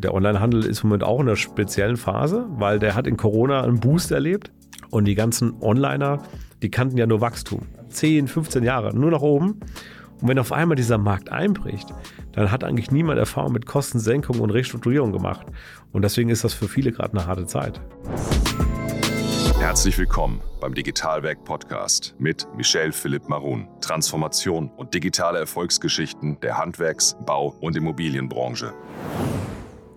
Der Onlinehandel ist im Moment auch in einer speziellen Phase, weil der hat in Corona einen Boost erlebt und die ganzen Onliner, die kannten ja nur Wachstum. 10, 15 Jahre, nur nach oben. Und wenn auf einmal dieser Markt einbricht, dann hat eigentlich niemand Erfahrung mit Kostensenkung und Restrukturierung gemacht. Und deswegen ist das für viele gerade eine harte Zeit. Herzlich willkommen beim Digitalwerk Podcast mit Michel Philipp Marun. Transformation und digitale Erfolgsgeschichten der Handwerks-, Bau- und Immobilienbranche.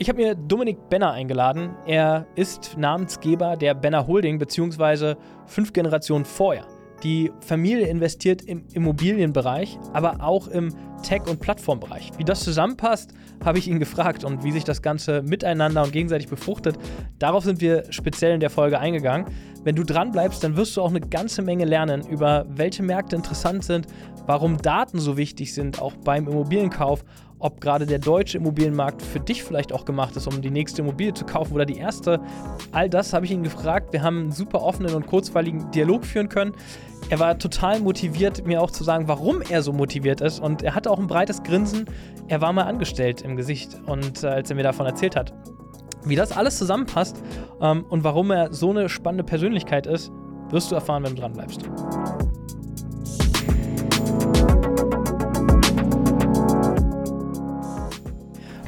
Ich habe mir Dominik Benner eingeladen. Er ist Namensgeber der Benner Holding bzw. fünf Generationen vorher. Die Familie investiert im Immobilienbereich, aber auch im Tech- und Plattformbereich. Wie das zusammenpasst, habe ich ihn gefragt und wie sich das Ganze miteinander und gegenseitig befruchtet. Darauf sind wir speziell in der Folge eingegangen. Wenn du dran bleibst, dann wirst du auch eine ganze Menge lernen über welche Märkte interessant sind, warum Daten so wichtig sind, auch beim Immobilienkauf ob gerade der deutsche Immobilienmarkt für dich vielleicht auch gemacht ist, um die nächste Immobilie zu kaufen oder die erste. All das habe ich ihn gefragt. Wir haben einen super offenen und kurzweiligen Dialog führen können. Er war total motiviert, mir auch zu sagen, warum er so motiviert ist. Und er hatte auch ein breites Grinsen. Er war mal angestellt im Gesicht und äh, als er mir davon erzählt hat. Wie das alles zusammenpasst ähm, und warum er so eine spannende Persönlichkeit ist, wirst du erfahren, wenn du dran bleibst.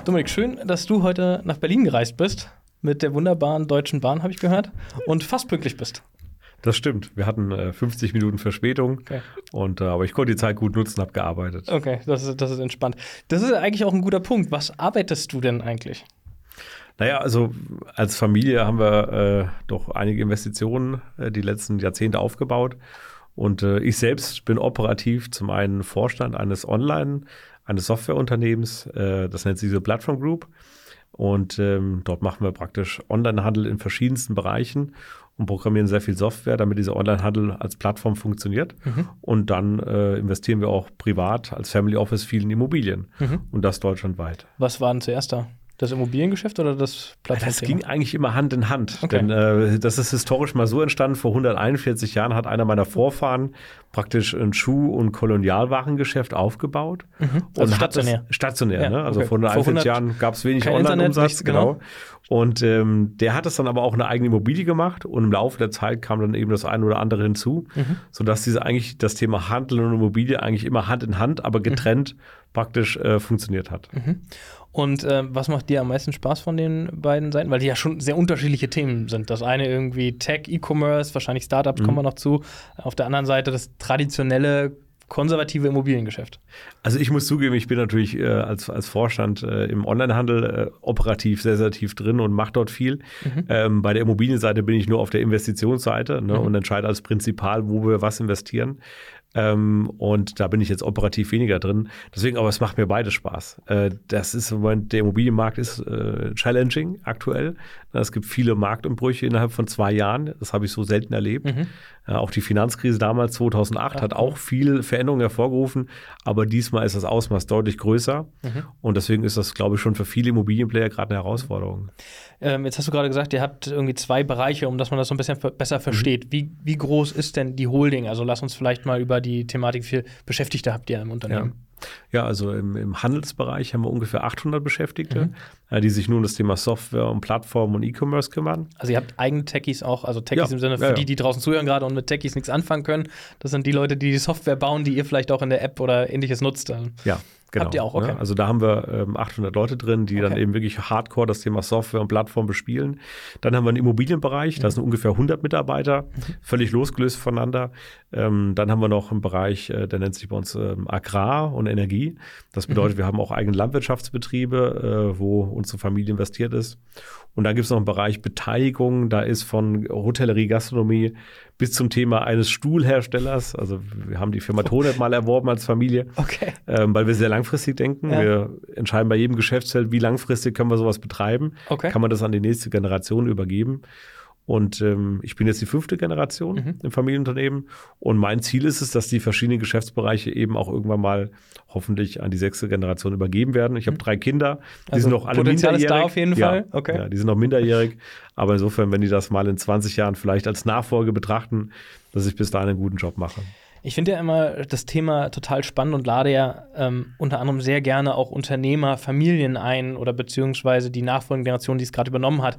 Dominik, schön, dass du heute nach Berlin gereist bist. Mit der wunderbaren Deutschen Bahn, habe ich gehört. Und fast pünktlich bist. Das stimmt. Wir hatten äh, 50 Minuten Verspätung. Okay. Und, äh, aber ich konnte die Zeit gut nutzen, habe gearbeitet. Okay, das ist, das ist entspannt. Das ist eigentlich auch ein guter Punkt. Was arbeitest du denn eigentlich? Naja, also als Familie haben wir äh, doch einige Investitionen äh, die letzten Jahrzehnte aufgebaut. Und äh, ich selbst bin operativ zum einen Vorstand eines Online- eines Softwareunternehmens, äh, das nennt sich so Platform Group. Und ähm, dort machen wir praktisch Onlinehandel in verschiedensten Bereichen und programmieren sehr viel Software, damit dieser Onlinehandel als Plattform funktioniert. Mhm. Und dann äh, investieren wir auch privat als Family Office viel in Immobilien mhm. und das deutschlandweit. Was war denn zuerst da? Das Immobiliengeschäft oder das Plattform? Das ging eigentlich immer Hand in Hand. Okay. Denn äh, das ist historisch mal so entstanden. Vor 141 Jahren hat einer meiner Vorfahren praktisch ein Schuh- und Kolonialwarengeschäft aufgebaut. Mhm. Also und stationär. Das, stationär, ja, ne? Also okay. vor 141 Jahren gab es wenig Online-Umsatz. Genau. genau. Und ähm, der hat es dann aber auch eine eigene Immobilie gemacht und im Laufe der Zeit kam dann eben das eine oder andere hinzu, mhm. sodass diese eigentlich das Thema Handel und Immobilie eigentlich immer Hand in Hand, aber getrennt mhm. praktisch äh, funktioniert hat. Mhm. Und äh, was macht dir am meisten Spaß von den beiden Seiten? Weil die ja schon sehr unterschiedliche Themen sind. Das eine irgendwie Tech, E-Commerce, wahrscheinlich Startups mhm. kommen wir noch zu. Auf der anderen Seite das traditionelle konservative Immobiliengeschäft? Also ich muss zugeben, ich bin natürlich äh, als, als Vorstand äh, im Onlinehandel äh, operativ sehr, sehr tief drin und mache dort viel. Mhm. Ähm, bei der Immobilienseite bin ich nur auf der Investitionsseite ne, mhm. und entscheide als Prinzipal, wo wir was investieren. Ähm, und da bin ich jetzt operativ weniger drin. Deswegen, aber es macht mir beides Spaß. Äh, das ist im Moment, der Immobilienmarkt ist äh, challenging aktuell. Es gibt viele Marktumbrüche innerhalb von zwei Jahren. Das habe ich so selten erlebt. Mhm. Auch die Finanzkrise damals 2008 Ach, hat auch viel Veränderungen hervorgerufen. Aber diesmal ist das Ausmaß deutlich größer. Mhm. Und deswegen ist das, glaube ich, schon für viele Immobilienplayer gerade eine Herausforderung. Ähm, jetzt hast du gerade gesagt, ihr habt irgendwie zwei Bereiche, um dass man das so ein bisschen besser versteht. Mhm. Wie, wie groß ist denn die Holding? Also lass uns vielleicht mal über die Thematik, wie viele Beschäftigte habt ihr im Unternehmen? Ja. Ja, also im, im, Handelsbereich haben wir ungefähr 800 Beschäftigte, mhm. Äh, die sich nun um das Thema Software und Plattform und E-Commerce kümmern. Also ihr habt eigene Techies auch, also Techies ja. im Sinne für ja, die, die draußen zuhören gerade und mit Techies nichts anfangen können. Das sind die Leute, die die Software bauen, die ihr vielleicht auch in der App oder ähnliches nutzt. Ja, Genau. Habt ihr auch, okay. Ja, also da haben wir ähm, 800 Leute drin, die okay. dann eben wirklich hardcore das Thema Software und Plattform bespielen. Dann haben wir einen Immobilienbereich, da sind ungefähr 100 Mitarbeiter, mhm. völlig losgelöst voneinander. Ähm, dann haben wir noch einen Bereich, äh, der nennt sich bei uns ähm, Agrar und Energie. Das bedeutet, mhm. wir haben auch eigene Landwirtschaftsbetriebe, äh, wo unsere Familie investiert ist. Und dann gibt es noch einen Bereich Beteiligung, da ist von Hotellerie, Gastronomie bis zum Thema eines Stuhlherstellers. Also wir haben die Firma Tonet mal erworben als Familie, okay. ähm, weil wir sehr langfristig denken. Ja. Wir entscheiden bei jedem Geschäftsfeld, wie langfristig können wir sowas betreiben. Okay. Kann man das an die nächste Generation übergeben. Und ähm, ich bin jetzt die fünfte Generation mhm. im Familienunternehmen. Und mein Ziel ist es, dass die verschiedenen Geschäftsbereiche eben auch irgendwann mal hoffentlich an die sechste Generation übergeben werden. Ich habe mhm. drei Kinder, die also sind noch alle Potenzial minderjährig. Ist da auf jeden ja, Fall. Okay. Ja, die sind noch minderjährig. Aber insofern, wenn die das mal in 20 Jahren vielleicht als Nachfolge betrachten, dass ich bis dahin einen guten Job mache. Ich finde ja immer das Thema total spannend und lade ja ähm, unter anderem sehr gerne auch Unternehmer, Familien ein oder beziehungsweise die nachfolgende Generation, die es gerade übernommen hat.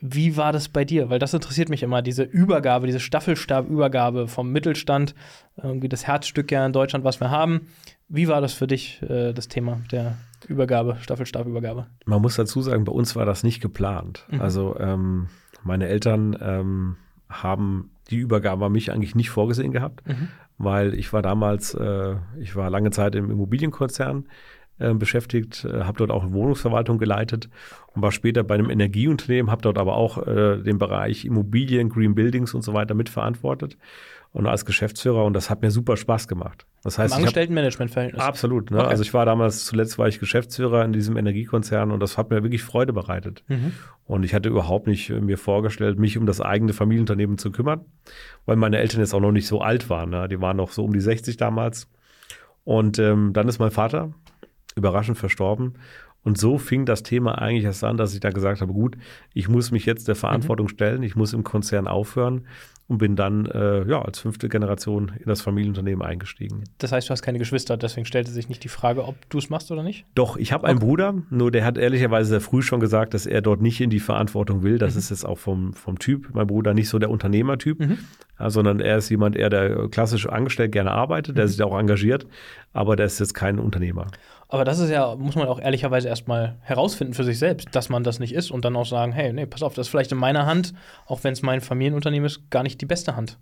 Wie war das bei dir? Weil das interessiert mich immer, diese Übergabe, diese Staffelstabübergabe vom Mittelstand, irgendwie das Herzstück ja in Deutschland, was wir haben. Wie war das für dich, äh, das Thema der Übergabe, Staffelstabübergabe? Man muss dazu sagen, bei uns war das nicht geplant. Mhm. Also ähm, meine Eltern ähm, haben die Übergabe an mich eigentlich nicht vorgesehen gehabt, mhm. weil ich war damals, äh, ich war lange Zeit im Immobilienkonzern äh, beschäftigt, äh, habe dort auch eine Wohnungsverwaltung geleitet und war später bei einem Energieunternehmen, habe dort aber auch äh, den Bereich Immobilien, Green Buildings und so weiter mitverantwortet und als Geschäftsführer und das hat mir super Spaß gemacht. Das heißt, Im Angestelltenmanagementverhältnis. Absolut. Ne? Okay. Also ich war damals, zuletzt war ich Geschäftsführer in diesem Energiekonzern und das hat mir wirklich Freude bereitet. Mhm. Und ich hatte überhaupt nicht äh, mir vorgestellt, mich um das eigene Familienunternehmen zu kümmern, weil meine Eltern jetzt auch noch nicht so alt waren. Ne? Die waren noch so um die 60 damals. Und ähm, dann ist mein Vater überraschend verstorben. Und so fing das Thema eigentlich erst an, dass ich da gesagt habe, gut, ich muss mich jetzt der Verantwortung mhm. stellen, ich muss im Konzern aufhören und bin dann äh, ja, als fünfte Generation in das Familienunternehmen eingestiegen. Das heißt, du hast keine Geschwister, deswegen stellte sich nicht die Frage, ob du es machst oder nicht? Doch, ich habe okay. einen Bruder, nur der hat ehrlicherweise sehr früh schon gesagt, dass er dort nicht in die Verantwortung will. Das mhm. ist jetzt auch vom, vom Typ, mein Bruder, nicht so der Unternehmertyp, mhm. ja, sondern er ist jemand, eher der klassisch angestellt gerne arbeitet, der mhm. sich auch engagiert, aber der ist jetzt kein Unternehmer. Aber das ist ja, muss man auch ehrlicherweise erstmal herausfinden für sich selbst, dass man das nicht ist und dann auch sagen, hey, nee, pass auf, das ist vielleicht in meiner Hand, auch wenn es mein Familienunternehmen ist, gar nicht die beste Hand.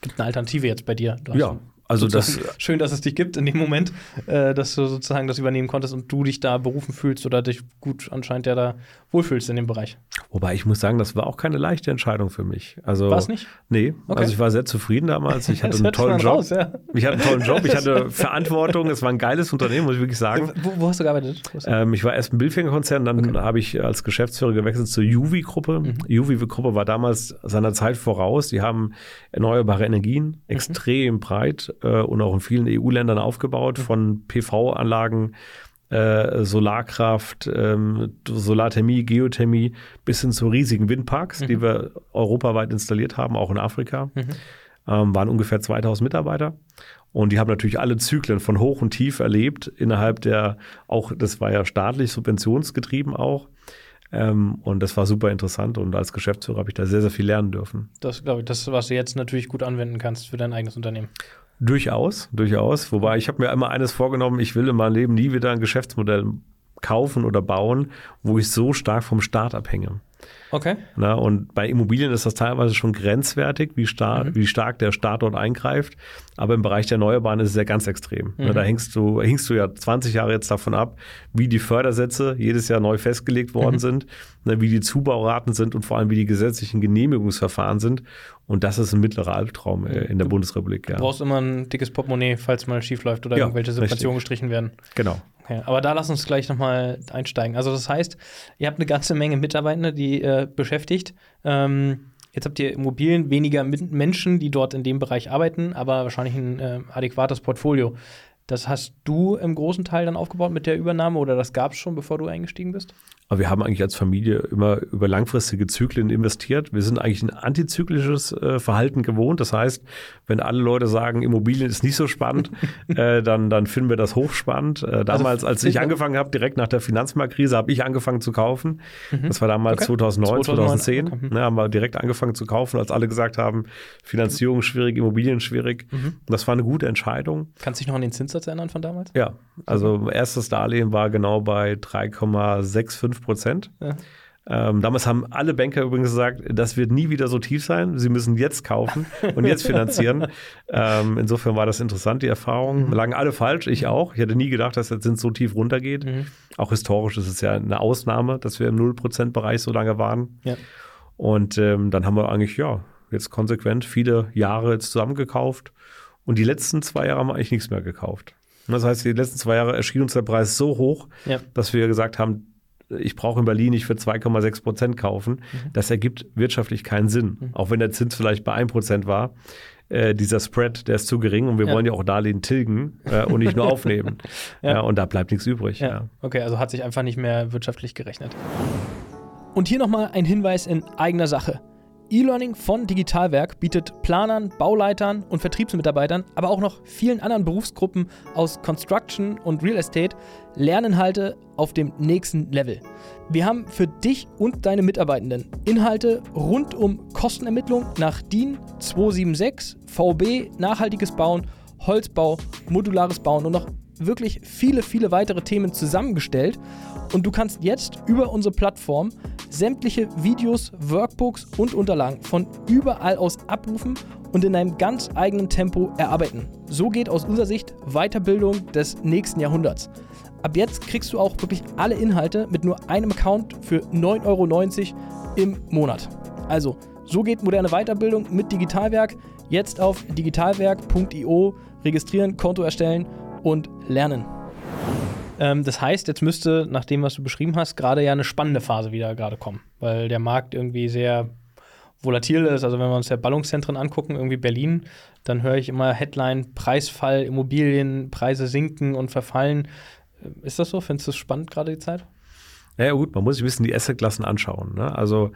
Gibt eine Alternative jetzt bei dir. ja, also das schön, dass es dich gibt in dem Moment, äh, dass du sozusagen das übernehmen konntest und du dich da berufen fühlst oder dich gut anscheinend ja da wohlfühlst in dem Bereich. Wobei ich muss sagen, das war auch keine leichte Entscheidung für mich. Also war es nicht? Nee, okay. also ich war sehr zufrieden damals. Ich hatte einen tollen Job. Raus, ja. Ich hatte einen tollen Job. Ich hatte Verantwortung. Es war ein geiles Unternehmen, muss ich wirklich sagen. Wo, wo hast du gearbeitet? Ähm, ich war erst im Bildfängerkonzern, dann okay. habe ich als Geschäftsführer gewechselt zur Juvi-Gruppe. Mhm. Juvi-Gruppe war damals seiner Zeit voraus. Die haben erneuerbare Energien mhm. extrem breit äh, und auch in vielen EU-Ländern aufgebaut, mhm. von PV-Anlagen, äh, Solarkraft, ähm, Solarthermie, Geothermie bis hin zu riesigen Windparks, mhm. die wir europaweit installiert haben, auch in Afrika. Mhm. Ähm, waren ungefähr 2000 Mitarbeiter. Und die haben natürlich alle Zyklen von hoch und tief erlebt, innerhalb der, auch, das war ja staatlich subventionsgetrieben auch. Ähm, und das war super interessant und als Geschäftsführer habe ich da sehr, sehr viel lernen dürfen. Das glaube ich, das, was du jetzt natürlich gut anwenden kannst für dein eigenes Unternehmen. Durchaus, durchaus. Wobei ich habe mir immer eines vorgenommen, ich will in meinem Leben nie wieder ein Geschäftsmodell kaufen oder bauen, wo ich so stark vom Staat abhänge. Okay. Na, und bei Immobilien ist das teilweise schon grenzwertig, wie, star mhm. wie stark der Staat dort eingreift. Aber im Bereich der Erneuerbaren ist es ja ganz extrem. Mhm. Na, da hängst du, hängst du ja 20 Jahre jetzt davon ab, wie die Fördersätze jedes Jahr neu festgelegt worden mhm. sind, na, wie die Zubauraten sind und vor allem wie die gesetzlichen Genehmigungsverfahren sind. Und das ist ein mittlerer Albtraum äh, in der mhm. Bundesrepublik. Ja. Du brauchst immer ein dickes Portemonnaie, falls mal schief läuft oder ja, irgendwelche Subventionen gestrichen werden. Genau. Okay, aber da lass uns gleich nochmal einsteigen. Also das heißt, ihr habt eine ganze Menge Mitarbeiter, die äh, beschäftigt. Ähm, jetzt habt ihr Immobilien, weniger Menschen, die dort in dem Bereich arbeiten, aber wahrscheinlich ein äh, adäquates Portfolio. Das hast du im großen Teil dann aufgebaut mit der Übernahme oder das gab es schon, bevor du eingestiegen bist? Aber wir haben eigentlich als Familie immer über langfristige Zyklen investiert. Wir sind eigentlich ein antizyklisches äh, Verhalten gewohnt. Das heißt, wenn alle Leute sagen, Immobilien ist nicht so spannend, äh, dann, dann finden wir das hochspannend. Äh, also damals, also, als ich angefangen habe, direkt nach der Finanzmarktkrise, habe ich angefangen zu kaufen. Mhm. Das war damals okay. 2009, 2010. Okay. Mhm. Ne, haben wir direkt angefangen zu kaufen, als alle gesagt haben, Finanzierung schwierig, Immobilien schwierig. Mhm. Das war eine gute Entscheidung. Kannst du dich noch an den Zinssatz erinnern von damals? Ja, also erstes Darlehen war genau bei 3,65 5 Prozent. Ja. Ähm, damals haben alle Banker übrigens gesagt, das wird nie wieder so tief sein. Sie müssen jetzt kaufen und jetzt finanzieren. ähm, insofern war das interessant, die Erfahrung. Mhm. Lagen alle falsch, ich auch. Ich hätte nie gedacht, dass der Zins so tief runtergeht. Mhm. Auch historisch ist es ja eine Ausnahme, dass wir im 0%-Bereich so lange waren. Ja. Und ähm, dann haben wir eigentlich, ja, jetzt konsequent viele Jahre jetzt zusammengekauft. Und die letzten zwei Jahre haben wir eigentlich nichts mehr gekauft. Das heißt, die letzten zwei Jahre erschien uns der Preis so hoch, ja. dass wir gesagt haben, ich brauche in Berlin nicht für 2,6 Prozent kaufen. Mhm. Das ergibt wirtschaftlich keinen Sinn. Mhm. Auch wenn der Zins vielleicht bei 1 Prozent war. Äh, dieser Spread, der ist zu gering und wir ja. wollen ja auch Darlehen tilgen äh, und nicht nur aufnehmen. ja. ja. und da bleibt nichts übrig. Ja. Okay, also hat sich einfach nicht mehr wirtschaftlich gerechnet. Und hier nochmal ein Hinweis in eigener Sache. E-Learning von Digitalwerk bietet Planern, Bauleitern und Vertriebsmitarbeitern, aber auch noch vielen anderen Berufsgruppen aus Construction und Real Estate Lerninhalte auf dem nächsten Level. Wir haben für dich und deine Mitarbeitenden Inhalte rund um Kostenermittlung nach DIN 276, VB, nachhaltiges Bauen, Holzbau, modulares Bauen und noch wirklich viele, viele weitere Themen zusammengestellt. Und du kannst jetzt über unsere Plattform sämtliche Videos, Workbooks und Unterlagen von überall aus abrufen und in einem ganz eigenen Tempo erarbeiten. So geht aus unserer Sicht Weiterbildung des nächsten Jahrhunderts. Ab jetzt kriegst du auch wirklich alle Inhalte mit nur einem Account für 9,90 Euro im Monat. Also, so geht moderne Weiterbildung mit Digitalwerk. Jetzt auf digitalwerk.io registrieren, Konto erstellen und lernen. Ähm, das heißt, jetzt müsste, nach dem, was du beschrieben hast, gerade ja eine spannende Phase wieder gerade kommen, weil der Markt irgendwie sehr volatil ist. Also wenn wir uns ja Ballungszentren angucken, irgendwie Berlin, dann höre ich immer Headline, Preisfall, Immobilien, Preise sinken und verfallen. Ist das so? Findest du es spannend gerade die Zeit? Ja, gut, man muss sich ein bisschen die Assetklassen anschauen. Ne? Also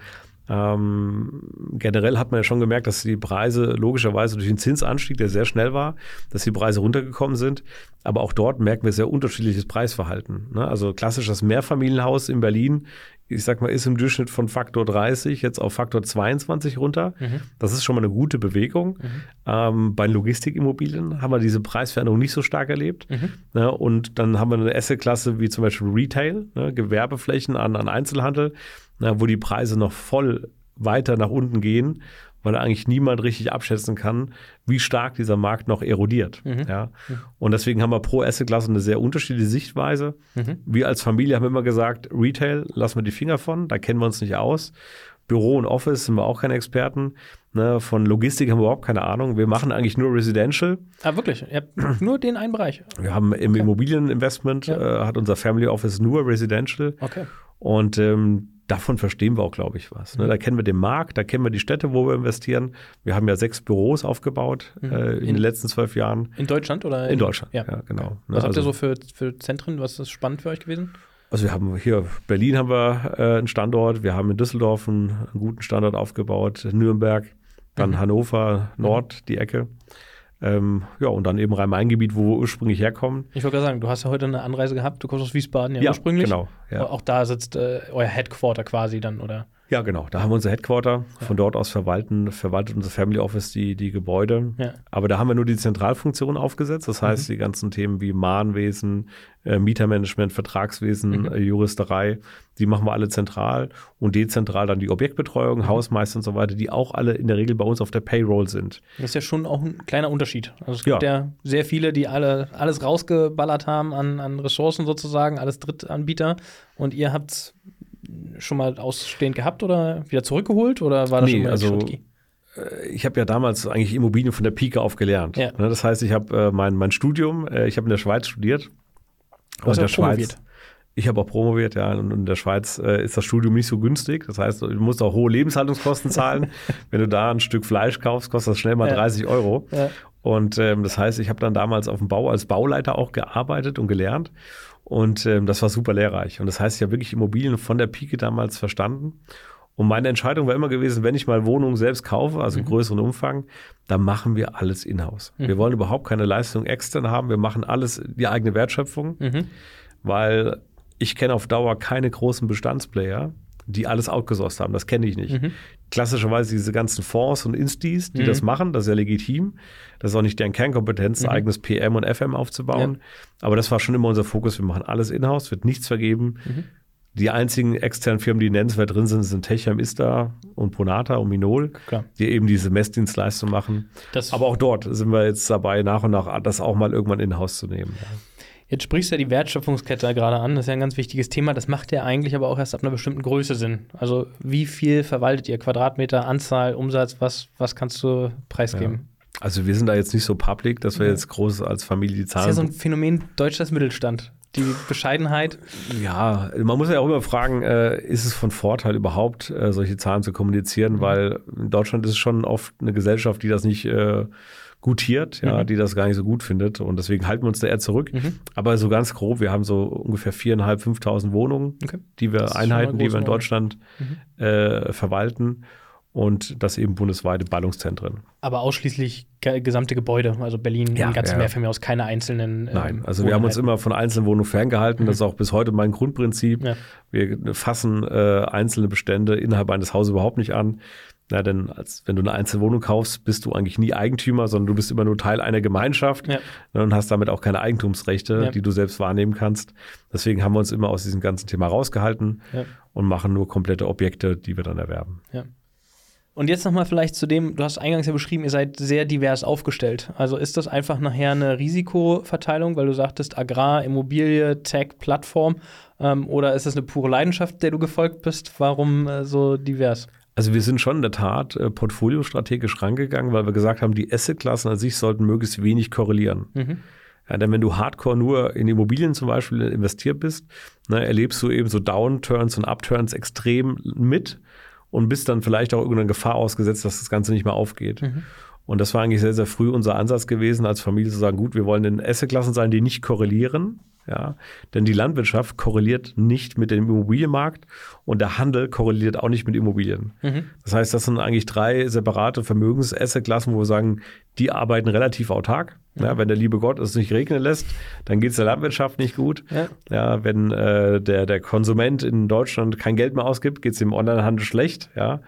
ähm, generell hat man ja schon gemerkt, dass die Preise logischerweise durch den Zinsanstieg, der sehr schnell war, dass die Preise runtergekommen sind. Aber auch dort merken wir sehr unterschiedliches Preisverhalten. Ne? Also klassisches Mehrfamilienhaus in Berlin, ich sag mal, ist im Durchschnitt von Faktor 30 jetzt auf Faktor 22 runter. Mhm. Das ist schon mal eine gute Bewegung. Mhm. Ähm, bei Logistikimmobilien haben wir diese Preisveränderung nicht so stark erlebt. Mhm. Ne? Und dann haben wir eine Assetklasse wie zum Beispiel Retail, ne? Gewerbeflächen an, an Einzelhandel na, wo die Preise noch voll weiter nach unten gehen, weil eigentlich niemand richtig abschätzen kann, wie stark dieser Markt noch erodiert. Mhm. Ja? Mhm. Und deswegen haben wir pro Asset-Klasse eine sehr unterschiedliche Sichtweise. Mhm. Wir als Familie haben immer gesagt, Retail, lassen wir die Finger von, da kennen wir uns nicht aus. Büro und Office sind wir auch keine Experten. Ne, von Logistik haben wir überhaupt keine Ahnung. Wir machen eigentlich nur Residential. Ah, wirklich? Ihr habt nur den einen Bereich? Wir haben im okay. Immobilieninvestment, ja. äh, hat unser Family Office nur Residential. Okay. Und ähm, davon verstehen wir auch, glaube ich, was. Ne? Da kennen wir den Markt, da kennen wir die Städte, wo wir investieren. Wir haben ja sechs Büros aufgebaut mhm. äh, in, in, den letzten zwölf Jahren. In Deutschland oder? In, in Deutschland, ja, ja genau. Okay. Ne, was ne? habt ihr also so für, für Zentren? Was ist spannend für euch gewesen? Also wir haben hier Berlin haben wir äh, einen Standort, wir haben in Düsseldorf einen, einen guten Standort aufgebaut, Nürnberg, dann mhm. Hannover Nord, mhm. die Ecke. Ähm, ja, und dann eben Rhein-Main-Gebiet, wo wir ursprünglich herkommen. Ich wollte gerade sagen, du hast ja heute eine Anreise gehabt, du kommst aus Wiesbaden ja, ja ursprünglich. genau. Ja. Auch da sitzt äh, euer Headquarter quasi dann, oder? Ja, genau. Da haben wir unser Headquarter. Ja. Von dort aus verwalten, verwaltet unser Family Office die, die Gebäude. Ja. Aber da haben wir nur die Zentralfunktion aufgesetzt. Das heißt, mhm. die ganzen Themen wie Mahnwesen, äh, Mietermanagement, Vertragswesen, mhm. äh, Juristerei, die machen wir alle zentral und dezentral dann die Objektbetreuung, mhm. Hausmeister und so weiter, die auch alle in der Regel bei uns auf der Payroll sind. Das ist ja schon auch ein kleiner Unterschied. Also es gibt ja, ja sehr viele, die alle alles rausgeballert haben an, an Ressourcen sozusagen, alles Drittanbieter und ihr habt schon mal ausstehend gehabt oder wieder zurückgeholt oder war das nee, schon mal also? Äh, ich habe ja damals eigentlich Immobilien von der Pike auf gelernt. Ja. Ne, das heißt, ich habe äh, mein, mein Studium, äh, ich habe in der Schweiz studiert. Du hast in der Schweiz. Ich habe auch promoviert, ja. Und in der Schweiz äh, ist das Studium nicht so günstig. Das heißt, du musst auch hohe Lebenshaltungskosten zahlen. Wenn du da ein Stück Fleisch kaufst, kostet das schnell mal ja. 30 Euro. Ja. Und ähm, das heißt, ich habe dann damals auf dem Bau als Bauleiter auch gearbeitet und gelernt. Und ähm, das war super lehrreich. Und das heißt, ich habe wirklich Immobilien von der Pike damals verstanden. Und meine Entscheidung war immer gewesen, wenn ich mal Wohnungen selbst kaufe, also mhm. im größeren Umfang, dann machen wir alles in-house. Mhm. Wir wollen überhaupt keine Leistung extern haben. Wir machen alles die eigene Wertschöpfung, mhm. weil ich kenne auf Dauer keine großen Bestandsplayer, die alles outgesourced haben. Das kenne ich nicht. Mhm. Klassischerweise diese ganzen Fonds und Instis, die mhm. das machen, das ist ja legitim. Das ist auch nicht deren Kernkompetenz, mhm. eigenes PM und FM aufzubauen. Ja. Aber das war schon immer unser Fokus. Wir machen alles in-house, wird nichts vergeben. Mhm. Die einzigen externen Firmen, die nennenswert drin sind, sind Techam, Ista und Ponata und Minol, Klar. die eben diese Messdienstleistung machen. Das Aber auch dort sind wir jetzt dabei, nach und nach das auch mal irgendwann in-house zu nehmen. Ja. Jetzt sprichst du ja die Wertschöpfungskette gerade an, das ist ja ein ganz wichtiges Thema. Das macht ja eigentlich aber auch erst ab einer bestimmten Größe Sinn. Also wie viel verwaltet ihr? Quadratmeter, Anzahl, Umsatz, was, was kannst du preisgeben? Ja. Also wir sind da jetzt nicht so public, dass wir jetzt groß als Familie die Zahlen... Das ist ja so ein Phänomen deutsches Mittelstand. Die Bescheidenheit. Ja, man muss ja auch immer fragen, äh, ist es von Vorteil überhaupt, äh, solche Zahlen zu kommunizieren, mhm. weil in Deutschland ist es schon oft eine Gesellschaft, die das nicht äh, gutiert, ja, mhm. die das gar nicht so gut findet. Und deswegen halten wir uns da eher zurück. Mhm. Aber so ganz grob, wir haben so ungefähr viereinhalb, fünftausend Wohnungen, okay. die wir Einheiten, die wir in Deutschland mhm. äh, verwalten. und das eben bundesweite Ballungszentren. Aber ausschließlich gesamte Gebäude, also Berlin, ja, ganze ja. Mehrfamilienhaus, keine einzelnen. Ähm, Nein, also wir haben uns immer von einzelnen Wohnungen ferngehalten. Mhm. Das ist auch bis heute mein Grundprinzip. Ja. Wir fassen äh, einzelne Bestände innerhalb eines Hauses überhaupt nicht an. Ja, denn als, wenn du eine Einzelwohnung kaufst, bist du eigentlich nie Eigentümer, sondern du bist immer nur Teil einer Gemeinschaft ja. und hast damit auch keine Eigentumsrechte, ja. die du selbst wahrnehmen kannst. Deswegen haben wir uns immer aus diesem ganzen Thema rausgehalten ja. und machen nur komplette Objekte, die wir dann erwerben. Und jetzt nochmal vielleicht zu dem, du hast eingangs ja beschrieben, ihr seid sehr divers aufgestellt. Also ist das einfach nachher eine Risikoverteilung, weil du sagtest Agrar, Immobilie, Tech, Plattform, ähm, oder ist das eine pure Leidenschaft, der du gefolgt bist? Warum äh, so divers? Also wir sind schon in der Tat äh, portfoliostrategisch rangegangen, weil wir gesagt haben, die Assetklassen an sich sollten möglichst wenig korrelieren. Mhm. Ja, denn wenn du hardcore nur in Immobilien zum Beispiel investiert bist, ne, erlebst du eben so Downturns und Upturns extrem mit und bist dann vielleicht auch irgendeiner Gefahr ausgesetzt, dass das Ganze nicht mehr aufgeht. Mhm. Und das war eigentlich sehr, sehr früh unser Ansatz gewesen, als Familie zu sagen, gut, wir wollen in Assetklassen sein, die nicht korrelieren. Ja, denn die Landwirtschaft korreliert nicht mit dem Immobilienmarkt und der Handel korreliert auch nicht mit Immobilien. Mhm. Das heißt, das sind eigentlich drei separate Vermögens-Asset-Klassen, wo wir sagen, die arbeiten relativ autark. Mhm. Ja, wenn der liebe Gott es nicht regnen lässt, dann geht es der Landwirtschaft nicht gut. Ja. ja wenn äh, der, der Konsument in Deutschland kein Geld mehr ausgibt, geht es dem Onlinehandel schlecht. Ja.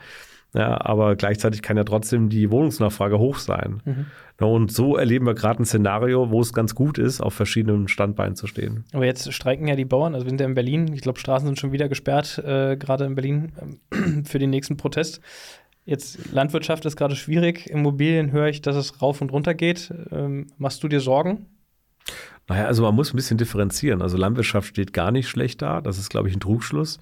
Ja, aber gleichzeitig kann ja trotzdem die Wohnungsnachfrage hoch sein. Mhm. und so erleben wir gerade ein Szenario, wo es ganz gut ist, auf verschiedenen Standbeinen zu stehen. Aber jetzt streiken ja die Bauern, also wir sind ja in Berlin, ich glaube, Straßen sind schon wieder gesperrt, äh, gerade in Berlin, äh, für den nächsten Protest. Jetzt Landwirtschaft ist gerade schwierig, Immobilien höre ich, dass es rauf und runter geht. Ähm, machst du dir Sorgen? Naja, also man muss ein bisschen differenzieren. Also Landwirtschaft steht gar nicht schlecht da. Das ist, glaube ich, ein Trugschluss.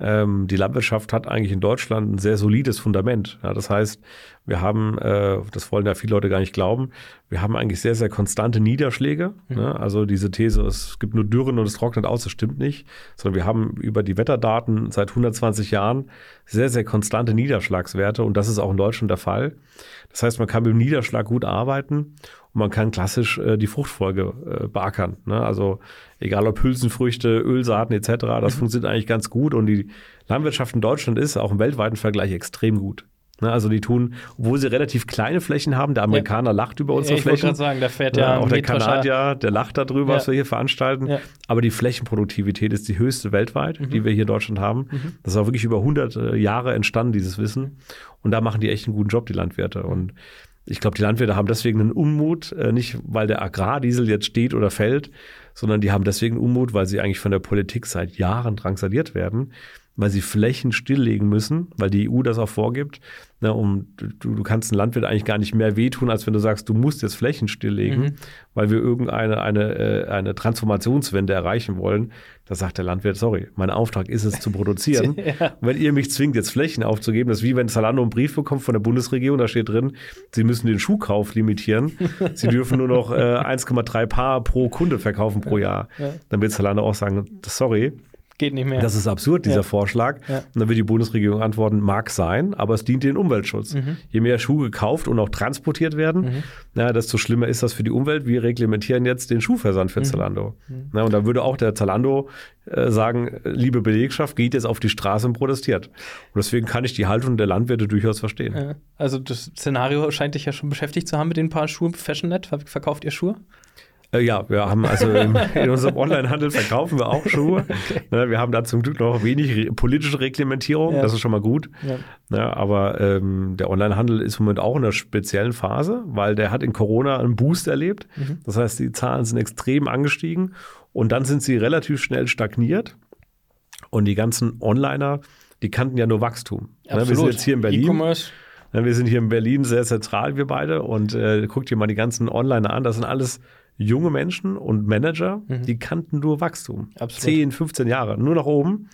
Ähm, die Landwirtschaft hat eigentlich in Deutschland ein sehr solides Fundament. Ja, das heißt, wir haben, äh, das wollen ja viele Leute gar nicht glauben, wir haben eigentlich sehr, sehr konstante Niederschläge. Mhm. Ne? Also diese These, es gibt nur Dürren und es trocknet aus, das stimmt nicht, sondern wir haben über die Wetterdaten seit 120 Jahren sehr, sehr konstante Niederschlagswerte und das ist auch in Deutschland der Fall. Das heißt, man kann mit dem Niederschlag gut arbeiten und man kann klassisch äh, die Fruchtfolge äh, beackern. Ne? Also egal ob Hülsenfrüchte, Ölsaaten etc., das mhm. funktioniert eigentlich ganz gut und die Landwirtschaft in Deutschland ist auch im weltweiten Vergleich extrem gut. Ne? Also die tun, obwohl sie relativ kleine Flächen haben, der Amerikaner ja. lacht über unsere ich Flächen. Ich wollte gerade sagen, da fährt ja, ja Auch der Kanadier, der lacht darüber, ja. was wir hier veranstalten. Aber die Flächenproduktivität ist die höchste weltweit, mhm. die wir hier in Deutschland haben. Mhm. Das ist auch wirklich über 100 äh, Jahre entstanden, dieses Wissen. Und da machen die echt einen guten Job, die Landwirte. Und ich glaube, die Landwirte haben deswegen einen Unmut, äh, nicht weil der Agrardiesel jetzt steht oder fällt, sondern die haben deswegen Unmut, weil sie eigentlich von der Politik seit Jahren drangsaliert werden, weil sie Flächen stilllegen müssen, weil die EU das auch vorgibt. Ne, um, du, du kannst einem Landwirt eigentlich gar nicht mehr wehtun, als wenn du sagst, du musst jetzt Flächen stilllegen, mhm. weil wir irgendeine eine, äh, eine Transformationswende erreichen wollen. Da sagt der Landwirt, sorry, mein Auftrag ist es zu produzieren. ja. Wenn ihr mich zwingt, jetzt Flächen aufzugeben, das ist wie wenn Zalando einen Brief bekommt von der Bundesregierung, da steht drin, sie müssen den Schuhkauf limitieren. sie dürfen nur noch äh, 1,3 Paar pro Kunde verkaufen pro Jahr. Ja. Dann wird Zalando auch sagen, sorry, Geht nicht mehr. Das ist absurd, dieser ja. Vorschlag. Ja. Und dann wird die Bundesregierung antworten, mag sein, aber es dient dem Umweltschutz. Mhm. Je mehr Schuhe gekauft und auch transportiert werden, mhm. na, desto schlimmer ist das für die Umwelt. Wir reglementieren jetzt den Schuhversand für mhm. Zalando. Mhm. Na, und da würde auch der Zalando äh, sagen, liebe Belegschaft, geht jetzt auf die Straße und protestiert. Und deswegen kann ich die Haltung der Landwirte durchaus verstehen. Also das Szenario scheint dich ja schon beschäftigt zu haben mit den paar Schuhen. FashionNet, verkauft ihr Schuhe? Äh, ja, wir haben also im, in unserem Onlinehandel verkaufen wir auch Schuhe. Okay. Ne, wir haben da zum Glück noch wenig re politische Reglementierung, ja. das ist schon mal gut. Ja. Ne, aber ähm, der Onlinehandel ist im Moment auch in einer speziellen Phase, weil der hat in Corona einen Boost erlebt. Mhm. Das heißt, die Zahlen sind extrem angestiegen und dann sind sie relativ schnell stagniert. Und die ganzen Onliner, die kannten ja nur Wachstum. Absolut. Ne, wir sind jetzt hier in Berlin. E-Commerce. Wir sind hier in Berlin sehr zentral, wir beide. Und äh, guckt dir mal die ganzen Onliner an. Das sind alles junge Menschen und Manager, mhm. die kannten nur Wachstum. Absolut. 10, 15 Jahre, nur nach oben.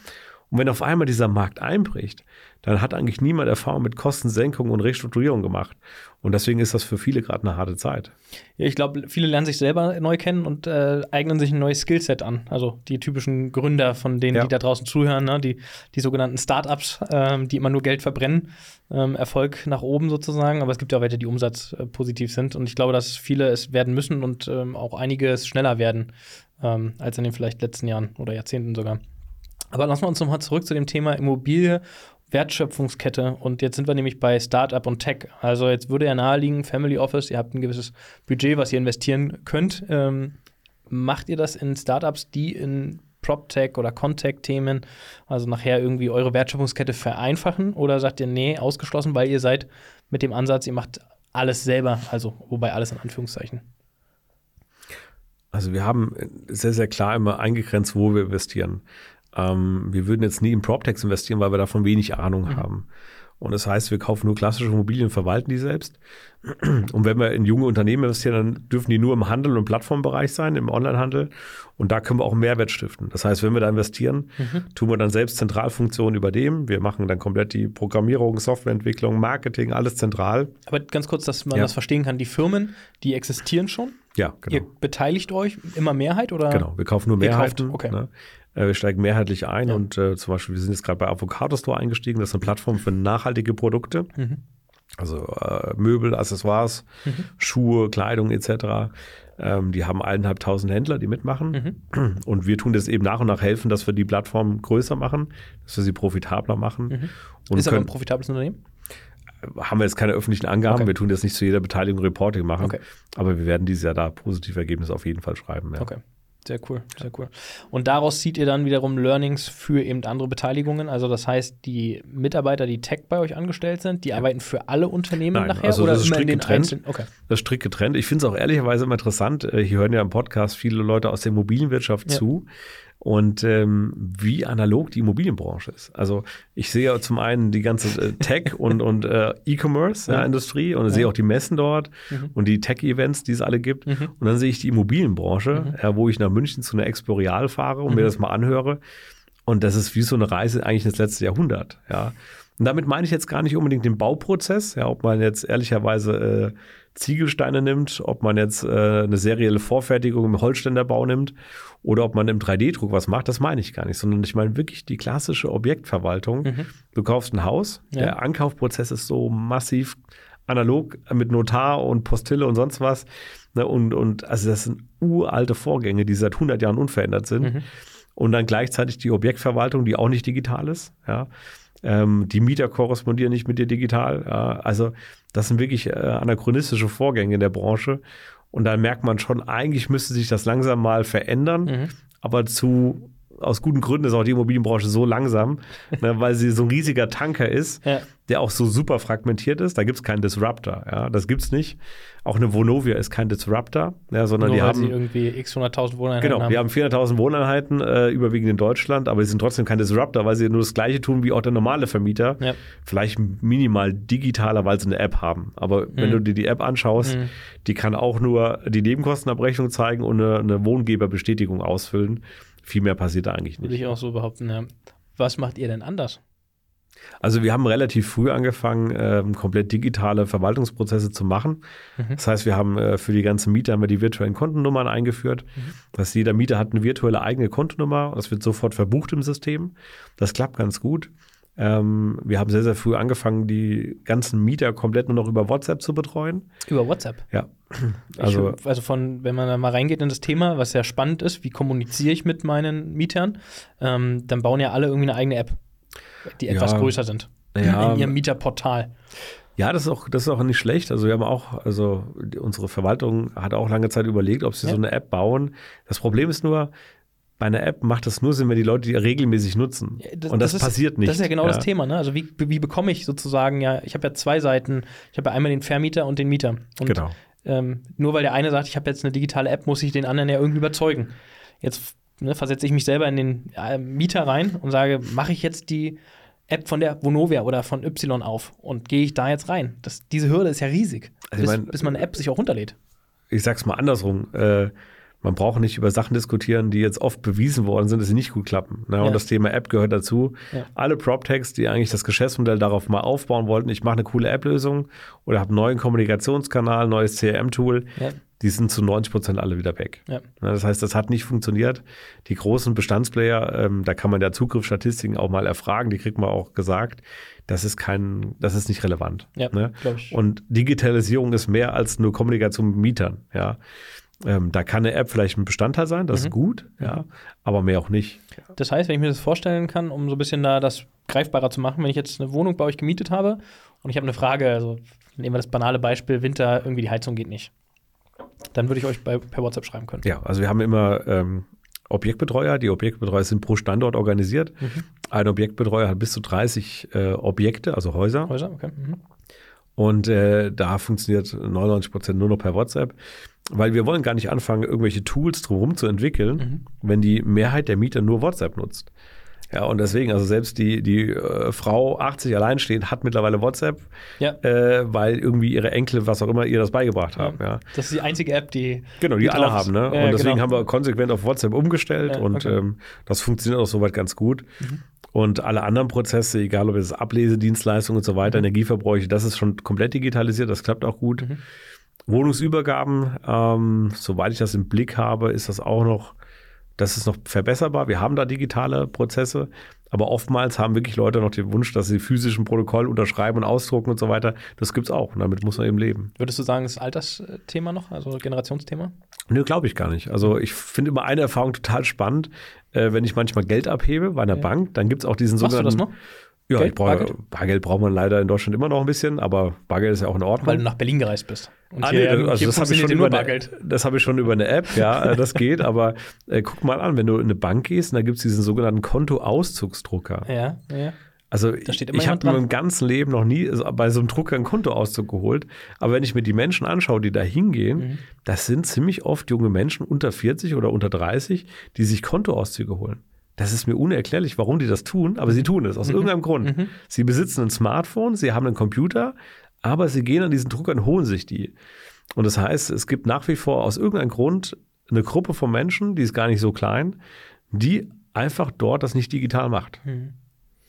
Und wenn auf einmal dieser Markt einbricht, dann hat eigentlich niemand Erfahrung mit Kostensenkung und Restrukturierung gemacht. Und deswegen ist das für viele gerade eine harte Zeit. Ja, ich glaube, viele lernen sich selber neu kennen und äh, eignen sich ein neues Skillset an. Also die typischen Gründer, von denen, ja. die da draußen zuhören, ne? die, die sogenannten Startups, ähm, die immer nur Geld verbrennen, ähm, Erfolg nach oben sozusagen. Aber es gibt ja auch welche, die umsatzpositiv äh, sind. Und ich glaube, dass viele es werden müssen und ähm, auch einige es schneller werden ähm, als in den vielleicht letzten Jahren oder Jahrzehnten sogar. Aber lassen wir uns nochmal zurück zu dem Thema Immobilie Wertschöpfungskette. Und jetzt sind wir nämlich bei Startup und Tech. Also jetzt würde ja naheliegen, Family Office, ihr habt ein gewisses Budget, was ihr investieren könnt. Ähm, macht ihr das in Startups, die in PropTech oder Contact-Themen, also nachher irgendwie eure Wertschöpfungskette vereinfachen? Oder sagt ihr, nee, ausgeschlossen, weil ihr seid mit dem Ansatz, ihr macht alles selber, also wobei alles in Anführungszeichen? Also wir haben sehr, sehr klar immer eingegrenzt, wo wir investieren. Ähm, wir würden jetzt nie in PropTechs investieren, weil wir davon wenig Ahnung mhm. haben. Und das heißt, wir kaufen nur klassische Immobilien, verwalten die selbst. Und wenn wir in junge Unternehmen investieren, dann dürfen die nur im Handel- und Plattformbereich sein, im Onlinehandel. Und da können wir auch Mehrwert stiften. Das heißt, wenn wir da investieren, mhm. tun wir dann selbst Zentralfunktionen über dem. Wir machen dann komplett die Programmierung, Softwareentwicklung, Marketing, alles zentral. Aber ganz kurz, dass man ja. das verstehen kann. Die Firmen, die existieren schon. Ja, genau. Ihr beteiligt euch immer Mehrheit oder? Genau, wir kaufen nur Mehrheiten. Okay. Ne? Äh, wir steigen mehrheitlich ein ja. und äh, zum Beispiel, wir sind jetzt gerade bei Avocado Store eingestiegen. Das ist eine Plattform für nachhaltige Produkte. Mhm. Also äh, Möbel, Accessoires, mhm. Schuhe, Kleidung etc. Ähm, die haben eineinhalbtausend Händler, die mitmachen. Mhm. Und wir tun das eben nach und nach helfen, dass wir die Plattform größer machen, dass wir sie profitabler machen. Mhm. Und ist aber ein profitables Unternehmen? haben wir jetzt keine öffentlichen Angaben. Okay. Wir tun das nicht zu jeder Beteiligung Reporting machen. Okay. Aber wir werden dieses Jahr da positive Ergebnisse auf jeden Fall schreiben. Ja. Okay. Sehr cool, sehr cool. Und daraus zieht ihr dann wiederum Learnings für eben andere Beteiligungen. Also das heißt, die Mitarbeiter, die Tech bei euch angestellt sind, die ja. arbeiten für alle Unternehmen Nein, nachher also oder das ist strikt getrennt. Okay. Das ist strikt getrennt. Ich finde es auch ehrlicherweise immer interessant. Äh, hier hören ja im Podcast viele Leute aus der Immobilienwirtschaft ja. zu und ähm, wie analog die Immobilienbranche ist. Also ich sehe ja zum einen die ganze äh, Tech- und, und äh, E-Commerce-Industrie ja, und ja. sehe auch die Messen dort mhm. und die Tech-Events, die es alle gibt. Mhm. Und dann sehe ich die Immobilienbranche, mhm. äh, wo ich nach München zu einer Explorial fahre und mir mhm. das mal anhöre. Und das ist wie so eine Reise eigentlich ins letzte Jahrhundert. Ja. Und damit meine ich jetzt gar nicht unbedingt den Bauprozess, ja, ob man jetzt ehrlicherweise äh, Ziegelsteine nimmt, ob man jetzt äh, eine serielle Vorfertigung im Holzständerbau nimmt oder ob man im 3D-Druck was macht, das meine ich gar nicht, sondern ich meine wirklich die klassische Objektverwaltung. Mhm. Du kaufst ein Haus, ja. der Ankaufprozess ist so massiv analog mit Notar und Postille und sonst was. Ne, und, und also das sind uralte Vorgänge, die seit 100 Jahren unverändert sind. Mhm. Und dann gleichzeitig die Objektverwaltung, die auch nicht digital ist. Ja. Ähm, die Mieter korrespondieren nicht mit dir digital. Ja. Also das sind wirklich äh, anachronistische Vorgänge in der Branche. Und da merkt man schon, eigentlich müsste sich das langsam mal verändern. Mhm. Aber zu aus guten Gründen ist auch die Immobilienbranche so langsam, ne, weil sie so ein riesiger Tanker ist, ja. Der auch so super fragmentiert ist. Da gibt es keinen Disruptor. Ja, das gibt es nicht. Auch eine Vonovia ist kein Disruptor, ja, sondern Nur die haben. Irgendwie x 100.000 Wohneinheiten genau, haben. wir haben 400.000 Wohneinheiten, äh, überwiegend in Deutschland, aber sie sind trotzdem kein Disruptor, weil sie nur das Gleiche tun wie auch der normale Vermieter. Ja. Vielleicht minimal digitaler, weil sie eine App haben. Aber mhm. wenn du dir die App anschaust, mhm. die kann auch nur die Nebenkostenabrechnung zeigen und eine, eine Wohngeberbestätigung ausfüllen. Viel mehr passiert da eigentlich nicht. Würde ich auch so behaupten, ja. Was macht ihr denn anders? Also wir haben relativ früh angefangen, ähm, komplett digitale Verwaltungsprozesse zu machen. Mhm. Das heißt, wir haben äh, für die ganzen Mieter haben wir die virtuellen Kontennummern eingeführt. Mhm. Das jeder Mieter hat eine virtuelle eigene Kontennummer. Das wird sofort verbucht im System. Das klappt ganz gut. Ähm, wir haben sehr, sehr früh angefangen, die ganzen Mieter komplett nur noch über WhatsApp zu betreuen. Über WhatsApp? Ja. Also, ich, also von, wenn man da mal reingeht in das Thema, was sehr spannend ist, wie kommuniziere ich mit meinen Mietern, ähm, dann bauen ja alle irgendwie eine eigene App, die etwas ja, größer sind. Ja, in ihrem Mieterportal. Ja, das ist auch, das ist auch nicht schlecht. Also wir haben auch, also unsere Verwaltung hat auch lange Zeit überlegt, ob sie ja. so eine App bauen. Das Problem ist nur, bei einer App macht das nur Sinn, wenn die Leute die regelmäßig nutzen. Ja, das, und das, das ist, passiert nicht. Das ist ja genau ja. das Thema. Ne? Also wie, wie bekomme ich sozusagen ja, ich habe ja zwei Seiten. Ich habe ja einmal den Vermieter und den Mieter. Und, genau. Ähm, nur weil der eine sagt, ich habe jetzt eine digitale App, muss ich den anderen ja irgendwie überzeugen. Jetzt ne, versetze ich mich selber in den äh, Mieter rein und sage, mache ich jetzt die App von der Vonovia oder von Y auf und gehe ich da jetzt rein? Das, diese Hürde ist ja riesig, also bis, mein, bis man eine App sich auch runterlädt. Ich sag's mal andersrum. Äh, man braucht nicht über Sachen diskutieren, die jetzt oft bewiesen worden sind, dass sie nicht gut klappen. Ne? Ja. Und das Thema App gehört dazu. Ja. Alle PropTechs, die eigentlich das Geschäftsmodell darauf mal aufbauen wollten, ich mache eine coole App-Lösung oder habe einen neuen Kommunikationskanal, neues CRM-Tool, ja. Die sind zu 90 Prozent alle wieder weg. Ne? Das heißt, das hat nicht funktioniert. Die großen Bestandsplayer, ähm, da kann man ja Zugriffsstatistiken auch mal erfragen, die kriegt man auch gesagt. Das ist kein, das ist nicht relevant. Ja, ne? Und Digitalisierung ist mehr als nur Kommunikation mit Mietern. Ja. Ähm, da kann eine App vielleicht ein Bestandteil sein, das mhm. ist gut, ja, aber mehr auch nicht. Das heißt, wenn ich mir das vorstellen kann, um so ein bisschen da das greifbarer zu machen, wenn ich jetzt eine Wohnung bei euch gemietet habe und ich habe eine Frage, also nehmen wir das banale Beispiel, Winter, irgendwie die Heizung geht nicht. Dann würde ich euch bei, per WhatsApp schreiben können. Ja, also wir haben immer ähm, Objektbetreuer. Die Objektbetreuer sind pro Standort organisiert. Mhm. Ein Objektbetreuer hat bis zu 30 äh, Objekte, also Häuser. Häuser, okay. Mhm. Und äh, da funktioniert 99 Prozent nur noch per WhatsApp, weil wir wollen gar nicht anfangen, irgendwelche Tools drumherum zu entwickeln, mhm. wenn die Mehrheit der Mieter nur WhatsApp nutzt. Ja, und deswegen, also selbst die, die äh, Frau 80 alleinstehend hat mittlerweile WhatsApp, ja. äh, weil irgendwie ihre Enkel, was auch immer, ihr das beigebracht haben. Ja. Das ist die einzige App, die. Genau, die, die alle haben, ne? und deswegen genau. haben wir konsequent auf WhatsApp umgestellt und okay. ähm, das funktioniert auch soweit ganz gut. Mhm. Und alle anderen Prozesse, egal ob es Ablesedienstleistungen und so weiter, mhm. Energieverbräuche, das ist schon komplett digitalisiert, das klappt auch gut. Mhm. Wohnungsübergaben, ähm, soweit ich das im Blick habe, ist das auch noch das ist noch verbesserbar. Wir haben da digitale Prozesse, aber oftmals haben wirklich Leute noch den Wunsch, dass sie physischen Protokoll unterschreiben und ausdrucken und so weiter. Das gibt es auch und damit muss man eben leben. Würdest du sagen, das ist Altersthema noch, also Generationsthema? Nö, glaube ich gar nicht. Also ich finde immer eine Erfahrung total spannend, äh, wenn ich manchmal Geld abhebe bei einer ja. Bank, dann gibt es auch diesen sogenannten. Machst du das noch? Ja, Geld, brauche, Bargeld? Bargeld braucht man leider in Deutschland immer noch ein bisschen, aber Bargeld ist ja auch in Ordnung. Weil du nach Berlin gereist bist. Und ah, hier, nee, also hier das habe ich, schon über eine, das hab ich schon über eine App, ja, äh, das geht, aber äh, guck mal an, wenn du in eine Bank gehst, da gibt es diesen sogenannten Kontoauszugsdrucker. Ja, ja. Also ich habe in meinem ganzen Leben noch nie bei so einem Drucker einen Kontoauszug geholt. Aber wenn ich mir die Menschen anschaue, die da hingehen, mhm. das sind ziemlich oft junge Menschen unter 40 oder unter 30, die sich Kontoauszüge holen. Das ist mir unerklärlich, warum die das tun, aber sie tun es aus mhm. irgendeinem Grund. Mhm. Sie besitzen ein Smartphone, sie haben einen Computer, aber sie gehen an diesen Drucker und holen sich die. Und das heißt, es gibt nach wie vor aus irgendeinem Grund eine Gruppe von Menschen, die ist gar nicht so klein, die einfach dort das nicht digital macht. Mhm.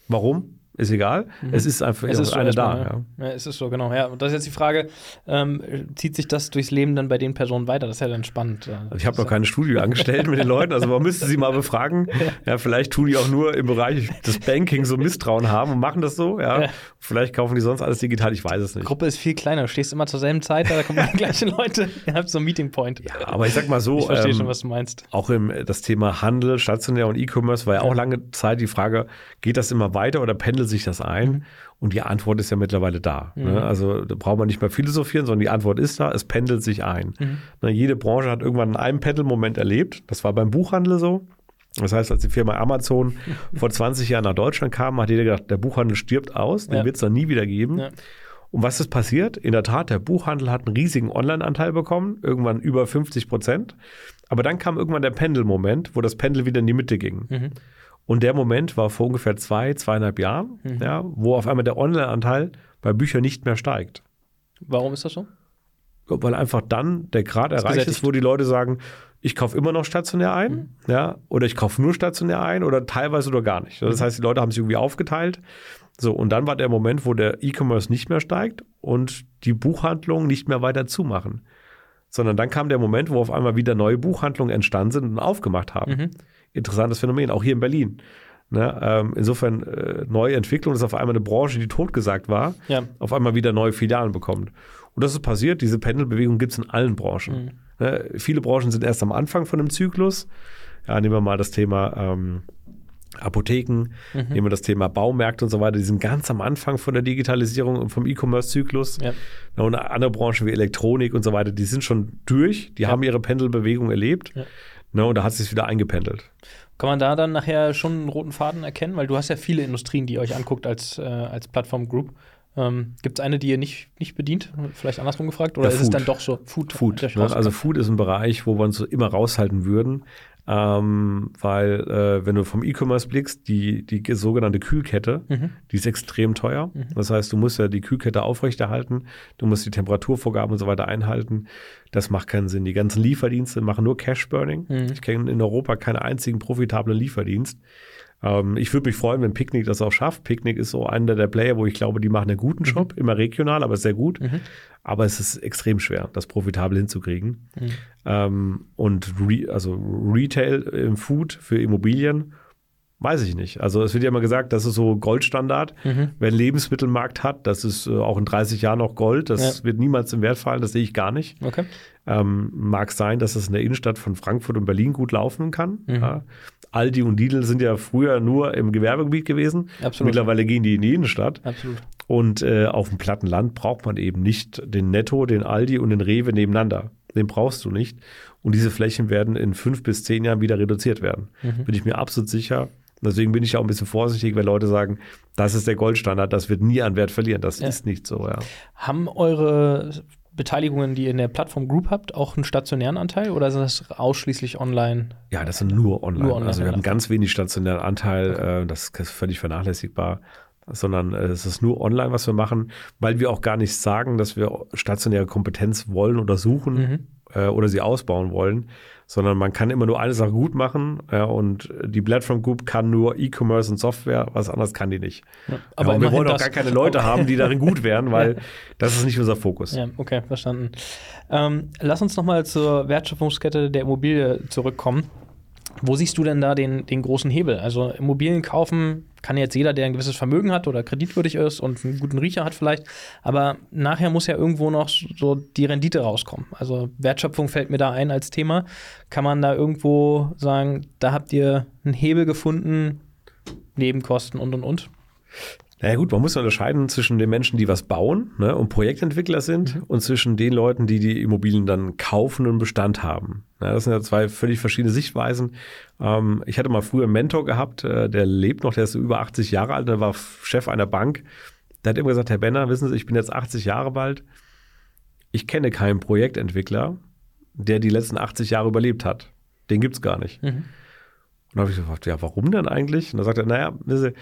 Warum? Ist egal. Mhm. Es ist einfach es ist eine da. Ja. ja. es ist so, genau. Ja. Und das ist jetzt die Frage, ähm, zieht sich das durchs Leben dann bei den Personen weiter? Das ist ja dann spannend. Also ich habe noch keine Studie angestellt mit den Leuten, also man müsste sie mal befragen. Ja, vielleicht tun die auch nur im Bereich des Banking so Misstrauen haben und machen das so. Ja. ja. Vielleicht kaufen die sonst alles digital, ich weiß es nicht. Die Gruppe ist viel kleiner, du stehst immer zur selben Zeit, da kommen die gleichen Leute. Ihr habt so einen Meeting Point. Ja, aber ich sag mal so, ich verstehe ähm, schon, was du meinst. Auch im, das Thema Handel, stationär und E-Commerce war ja auch lange Zeit die Frage, geht das immer weiter oder pendelt sich das ein? Mhm. Und die Antwort ist ja mittlerweile da. Mhm. Ne? Also da braucht man nicht mehr philosophieren, sondern die Antwort ist da, es pendelt sich ein. Mhm. Ne? Jede Branche hat irgendwann einen Pendelmoment erlebt. Das war beim Buchhandel so. Das heißt, als die Firma Amazon vor 20 Jahren nach Deutschland kam, hat jeder gedacht, der Buchhandel stirbt aus, den ja. wird es dann nie wieder geben. Ja. Und was ist passiert? In der Tat, der Buchhandel hat einen riesigen Online-Anteil bekommen, irgendwann über 50 Prozent. Aber dann kam irgendwann der Pendelmoment, wo das Pendel wieder in die Mitte ging. Mhm. Und der Moment war vor ungefähr zwei, zweieinhalb Jahren, mhm. ja, wo auf einmal der Online-Anteil bei Büchern nicht mehr steigt. Warum ist das so? Weil einfach dann der Grad erreicht gesättigt. ist, wo die Leute sagen, ich kaufe immer noch stationär ein, mhm. ja, oder ich kaufe nur stationär ein oder teilweise oder gar nicht. Das mhm. heißt, die Leute haben sich irgendwie aufgeteilt. So, und dann war der Moment, wo der E-Commerce nicht mehr steigt und die Buchhandlungen nicht mehr weiter zumachen. Sondern dann kam der Moment, wo auf einmal wieder neue Buchhandlungen entstanden sind und aufgemacht haben. Mhm interessantes Phänomen, auch hier in Berlin. Ne? Ähm, insofern äh, neue Entwicklung, dass auf einmal eine Branche, die totgesagt war, ja. auf einmal wieder neue Filialen bekommt. Und das ist passiert, diese Pendelbewegung gibt es in allen Branchen. Mhm. Ne? Viele Branchen sind erst am Anfang von einem Zyklus. Ja, nehmen wir mal das Thema ähm, Apotheken, mhm. nehmen wir das Thema Baumärkte und so weiter, die sind ganz am Anfang von der Digitalisierung und vom E-Commerce-Zyklus. Ja. Und andere Branchen wie Elektronik und so weiter, die sind schon durch, die ja. haben ihre Pendelbewegung erlebt. Ne, und da hat es sich wieder eingependelt. Kann man da dann nachher schon einen roten Faden erkennen? Weil du hast ja viele Industrien, die ihr euch anguckt als, äh, als Plattform Group. Ähm, Gibt es eine, die ihr nicht, nicht bedient? Vielleicht andersrum gefragt? Oder ja, ist es dann doch so Food? Food. Ne? Also Food ist ein Bereich, wo wir uns immer raushalten würden. Ähm, weil, äh, wenn du vom E-Commerce blickst, die, die sogenannte Kühlkette, mhm. die ist extrem teuer. Mhm. Das heißt, du musst ja die Kühlkette aufrechterhalten, du musst die Temperaturvorgaben und so weiter einhalten. Das macht keinen Sinn. Die ganzen Lieferdienste machen nur Cash-Burning. Mhm. Ich kenne in Europa keinen einzigen profitablen Lieferdienst. Ähm, ich würde mich freuen, wenn Picnic das auch schafft. Picnic ist so einer der Player, wo ich glaube, die machen einen guten mhm. Job, mhm. immer regional, aber sehr gut. Mhm. Aber es ist extrem schwer, das profitabel hinzukriegen. Mhm. Ähm, und re also Retail im Food für Immobilien Weiß ich nicht. Also es wird ja immer gesagt, das ist so Goldstandard. Mhm. Wer einen Lebensmittelmarkt hat, das ist äh, auch in 30 Jahren noch Gold. Das ja. wird niemals im Wert fallen, das sehe ich gar nicht. Okay. Ähm, mag sein, dass es in der Innenstadt von Frankfurt und Berlin gut laufen kann. Mhm. Ja. Aldi und Lidl sind ja früher nur im Gewerbegebiet gewesen. Absolut. Mittlerweile gehen die in die Innenstadt. Absolut. Und äh, auf dem platten Land braucht man eben nicht den Netto, den Aldi und den Rewe nebeneinander. Den brauchst du nicht. Und diese Flächen werden in fünf bis zehn Jahren wieder reduziert werden. Mhm. Bin ich mir absolut sicher. Deswegen bin ich auch ein bisschen vorsichtig, wenn Leute sagen, das ist der Goldstandard, das wird nie an Wert verlieren. Das ja. ist nicht so, ja. Haben eure Beteiligungen, die ihr in der Plattform Group habt, auch einen stationären Anteil oder sind das ausschließlich online? Ja, das sind nur online. Nur online also wir haben ganz wenig stationären Anteil, okay. äh, das ist völlig vernachlässigbar sondern äh, es ist nur online, was wir machen, weil wir auch gar nicht sagen, dass wir stationäre Kompetenz wollen oder suchen mhm. äh, oder sie ausbauen wollen, sondern man kann immer nur eine Sache gut machen ja, und die Platform Group kann nur E-Commerce und Software, was anderes kann die nicht. Ja, aber ja, wir wollen auch gar keine Leute haben, die darin gut wären, weil das ist nicht unser Fokus. Ja, okay, verstanden. Ähm, lass uns nochmal zur Wertschöpfungskette der Immobilie zurückkommen. Wo siehst du denn da den, den großen Hebel? Also Immobilien kaufen kann jetzt jeder, der ein gewisses Vermögen hat oder kreditwürdig ist und einen guten Riecher hat vielleicht, aber nachher muss ja irgendwo noch so die Rendite rauskommen. Also Wertschöpfung fällt mir da ein als Thema. Kann man da irgendwo sagen, da habt ihr einen Hebel gefunden, Nebenkosten und und und? Naja gut, man muss unterscheiden zwischen den Menschen, die was bauen ne, und Projektentwickler sind mhm. und zwischen den Leuten, die die Immobilien dann kaufen und Bestand haben. Ja, das sind ja zwei völlig verschiedene Sichtweisen. Ähm, ich hatte mal früher einen Mentor gehabt, äh, der lebt noch, der ist über 80 Jahre alt, der war Chef einer Bank. Der hat immer gesagt, Herr Benner, wissen Sie, ich bin jetzt 80 Jahre alt. Ich kenne keinen Projektentwickler, der die letzten 80 Jahre überlebt hat. Den gibt's gar nicht. Mhm. Und dann habe ich gefragt, ja, warum denn eigentlich? Und dann sagt er, naja, wissen Sie,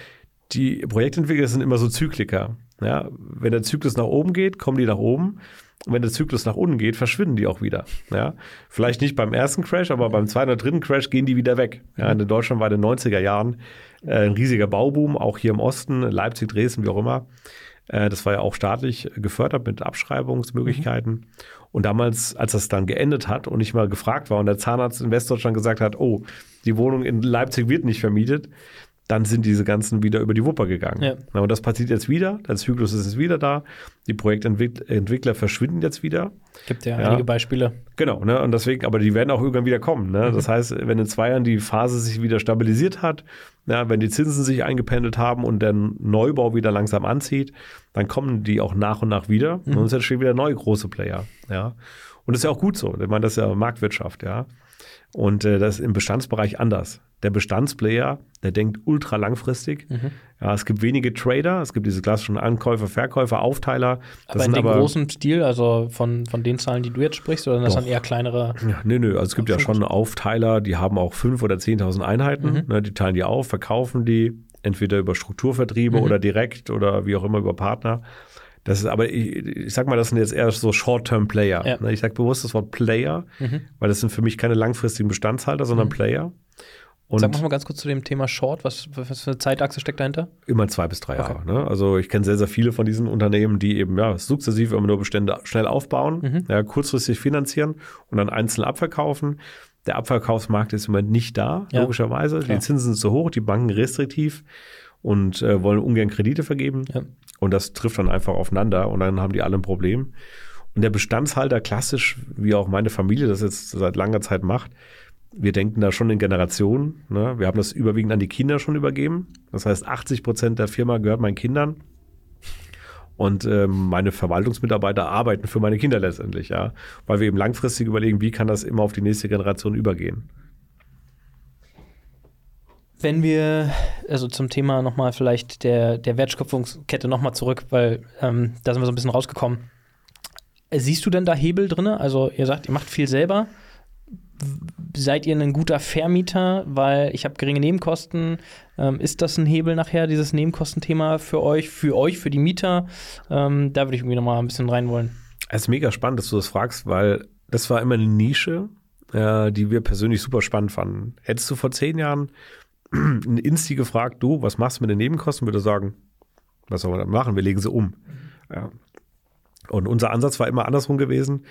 die Projektentwickler sind immer so Zykliker. Ja, wenn der Zyklus nach oben geht, kommen die nach oben. Und wenn der Zyklus nach unten geht, verschwinden die auch wieder. Ja, vielleicht nicht beim ersten Crash, aber beim zweiten oder dritten Crash gehen die wieder weg. Ja, in Deutschland war in den 90er Jahren äh, ein riesiger Bauboom, auch hier im Osten, Leipzig, Dresden, wie auch immer. Äh, das war ja auch staatlich gefördert mit Abschreibungsmöglichkeiten. Mhm. Und damals, als das dann geendet hat und ich mal gefragt war und der Zahnarzt in Westdeutschland gesagt hat, oh, die Wohnung in Leipzig wird nicht vermietet, dann sind diese ganzen wieder über die Wupper gegangen. Ja. Na, und das passiert jetzt wieder. Der Zyklus ist jetzt wieder da. Die Projektentwickler verschwinden jetzt wieder. Gibt ja, ja. einige Beispiele. Genau, ne? und deswegen, aber die werden auch irgendwann wieder kommen. Ne? Mhm. Das heißt, wenn in zwei Jahren die Phase sich wieder stabilisiert hat, ja, wenn die Zinsen sich eingependelt haben und der Neubau wieder langsam anzieht, dann kommen die auch nach und nach wieder. Mhm. Und es entstehen wieder neue große Player. Ja. Und das ist ja auch gut so. Ich meine, das ist ja Marktwirtschaft, ja. Und äh, das ist im Bestandsbereich anders. Der Bestandsplayer, der denkt ultra langfristig. Mhm. Ja, es gibt wenige Trader, es gibt diese klassischen Ankäufer, Verkäufer, Aufteiler. Das aber in dem aber, großen Stil, also von, von den Zahlen, die du jetzt sprichst, oder das dann eher kleinere? Ja, nö, nö. Also es gibt ja schon Aufteiler, die haben auch 5.000 oder 10.000 Einheiten. Mhm. Ne, die teilen die auf, verkaufen die, entweder über Strukturvertriebe mhm. oder direkt oder wie auch immer über Partner. Das ist aber, ich, ich sag mal, das sind jetzt eher so Short-Term-Player. Ja. Ne, ich sage bewusst das Wort Player, mhm. weil das sind für mich keine langfristigen Bestandshalter, sondern mhm. Player. Und Sag mal ganz kurz zu dem Thema Short, was, was für eine Zeitachse steckt dahinter? Immer zwei bis drei okay. Jahre. Ne? Also ich kenne sehr, sehr viele von diesen Unternehmen, die eben ja sukzessiv immer nur Bestände schnell aufbauen, mhm. ja, kurzfristig finanzieren und dann einzeln abverkaufen. Der Abverkaufsmarkt ist im Moment nicht da, ja. logischerweise. Klar. Die Zinsen sind zu hoch, die Banken restriktiv und äh, wollen ungern Kredite vergeben. Ja. Und das trifft dann einfach aufeinander und dann haben die alle ein Problem. Und der Bestandshalter, klassisch, wie auch meine Familie das jetzt seit langer Zeit macht, wir denken da schon in Generationen. Ne? Wir haben das überwiegend an die Kinder schon übergeben. Das heißt, 80 Prozent der Firma gehört meinen Kindern. Und ähm, meine Verwaltungsmitarbeiter arbeiten für meine Kinder letztendlich, ja. Weil wir eben langfristig überlegen, wie kann das immer auf die nächste Generation übergehen. Wenn wir, also zum Thema nochmal vielleicht der, der Wertschöpfungskette nochmal zurück, weil ähm, da sind wir so ein bisschen rausgekommen. Siehst du denn da Hebel drin? Also ihr sagt, ihr macht viel selber. Seid ihr ein guter Vermieter, weil ich habe geringe Nebenkosten? Ähm, ist das ein Hebel nachher, dieses Nebenkostenthema für euch, für euch, für die Mieter? Ähm, da würde ich irgendwie nochmal ein bisschen rein wollen. Es ist mega spannend, dass du das fragst, weil das war immer eine Nische, äh, die wir persönlich super spannend fanden. Hättest du vor zehn Jahren ein Insti gefragt, du, was machst du mit den Nebenkosten, würde sagen, was soll man da machen? Wir legen sie um. Ja. Und unser Ansatz war immer andersrum gewesen.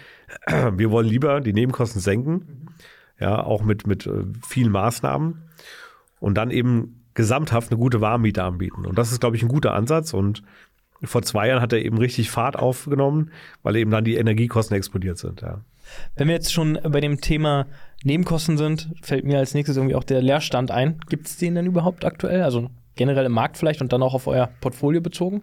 Wir wollen lieber die Nebenkosten senken, ja, auch mit, mit äh, vielen Maßnahmen und dann eben gesamthaft eine gute Warmmiete anbieten. Und das ist, glaube ich, ein guter Ansatz. Und vor zwei Jahren hat er eben richtig Fahrt aufgenommen, weil eben dann die Energiekosten explodiert sind. Ja. Wenn wir jetzt schon bei dem Thema Nebenkosten sind, fällt mir als nächstes irgendwie auch der Leerstand ein. Gibt es den denn überhaupt aktuell? Also generell im Markt vielleicht und dann auch auf euer Portfolio bezogen?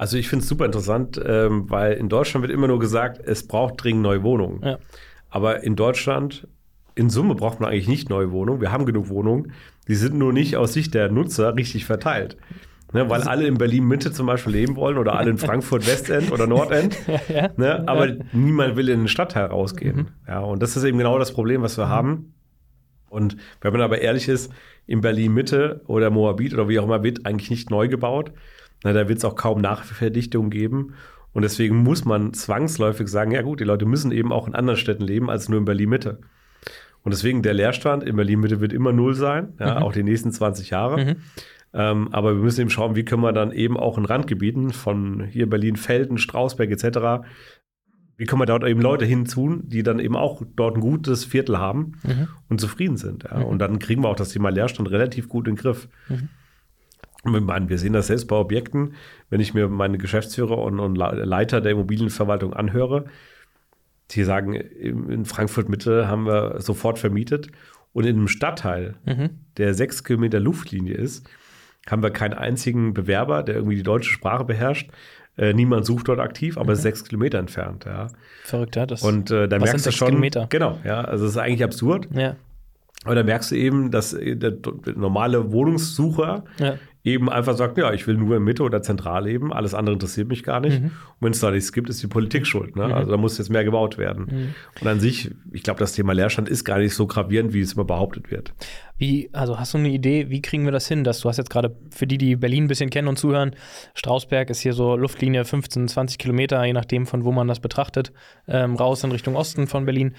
Also ich finde es super interessant, ähm, weil in Deutschland wird immer nur gesagt, es braucht dringend neue Wohnungen. Ja. Aber in Deutschland, in Summe braucht man eigentlich nicht neue Wohnungen. Wir haben genug Wohnungen. Die sind nur nicht aus Sicht der Nutzer richtig verteilt. Ne, weil alle in Berlin Mitte zum Beispiel leben wollen oder alle in Frankfurt Westend oder Nordend. ja, ne, aber ja. niemand will in den Stadtteil rausgehen. Mhm. Ja, und das ist eben genau das Problem, was wir mhm. haben. Und wenn man aber ehrlich ist, in Berlin Mitte oder Moabit oder wie auch immer wird eigentlich nicht neu gebaut. Na, da wird es auch kaum Nachverdichtung geben. Und deswegen muss man zwangsläufig sagen, ja gut, die Leute müssen eben auch in anderen Städten leben als nur in Berlin Mitte. Und deswegen der Leerstand in Berlin Mitte wird immer null sein, ja, mhm. auch die nächsten 20 Jahre. Mhm. Ähm, aber wir müssen eben schauen, wie können wir dann eben auch in Randgebieten von hier Berlin-Felden, Strausberg etc., wie können wir dort eben Leute hinzun, die dann eben auch dort ein gutes Viertel haben mhm. und zufrieden sind. Ja? Mhm. Und dann kriegen wir auch das Thema Leerstand relativ gut in den Griff. Mhm. Und wir sehen das selbst bei Objekten, wenn ich mir meine Geschäftsführer und, und Leiter der Immobilienverwaltung anhöre, die sagen, in Frankfurt Mitte haben wir sofort vermietet. Und in einem Stadtteil, mhm. der sechs Kilometer Luftlinie ist, haben wir keinen einzigen Bewerber, der irgendwie die deutsche Sprache beherrscht. Äh, niemand sucht dort aktiv, aber mhm. ist sechs Kilometer entfernt. Ja. Verrückt, ja. Das, und äh, da merkst du schon. Kilometer? Genau, ja. Also es ist eigentlich absurd. Ja. Aber da merkst du eben, dass der normale Wohnungssucher ja eben einfach sagt, ja, ich will nur in Mitte oder zentral leben, alles andere interessiert mich gar nicht. Mhm. Und wenn es da nichts gibt, ist die Politik schuld. Ne? Mhm. Also da muss jetzt mehr gebaut werden. Mhm. Und an sich, ich glaube, das Thema Leerstand ist gar nicht so gravierend, wie es immer behauptet wird. Wie, also hast du eine Idee, wie kriegen wir das hin? Dass du hast jetzt gerade für die, die Berlin ein bisschen kennen und zuhören, Strausberg ist hier so Luftlinie 15, 20 Kilometer, je nachdem, von wo man das betrachtet, ähm, raus in Richtung Osten von Berlin.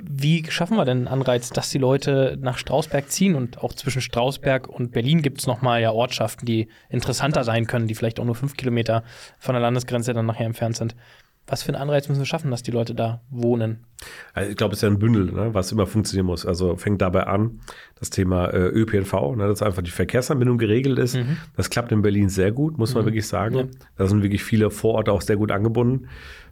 Wie schaffen wir denn einen Anreiz, dass die Leute nach Strausberg ziehen? Und auch zwischen Strausberg und Berlin gibt es nochmal ja Ortschaften, die interessanter sein können, die vielleicht auch nur fünf Kilometer von der Landesgrenze dann nachher entfernt sind. Was für einen Anreiz müssen wir schaffen, dass die Leute da wohnen? Also ich glaube, es ist ja ein Bündel, ne, was immer funktionieren muss. Also fängt dabei an, das Thema äh, ÖPNV, ne, dass einfach die Verkehrsanbindung geregelt ist. Mhm. Das klappt in Berlin sehr gut, muss man mhm. wirklich sagen. Ja. Da sind wirklich viele Vororte auch sehr gut angebunden.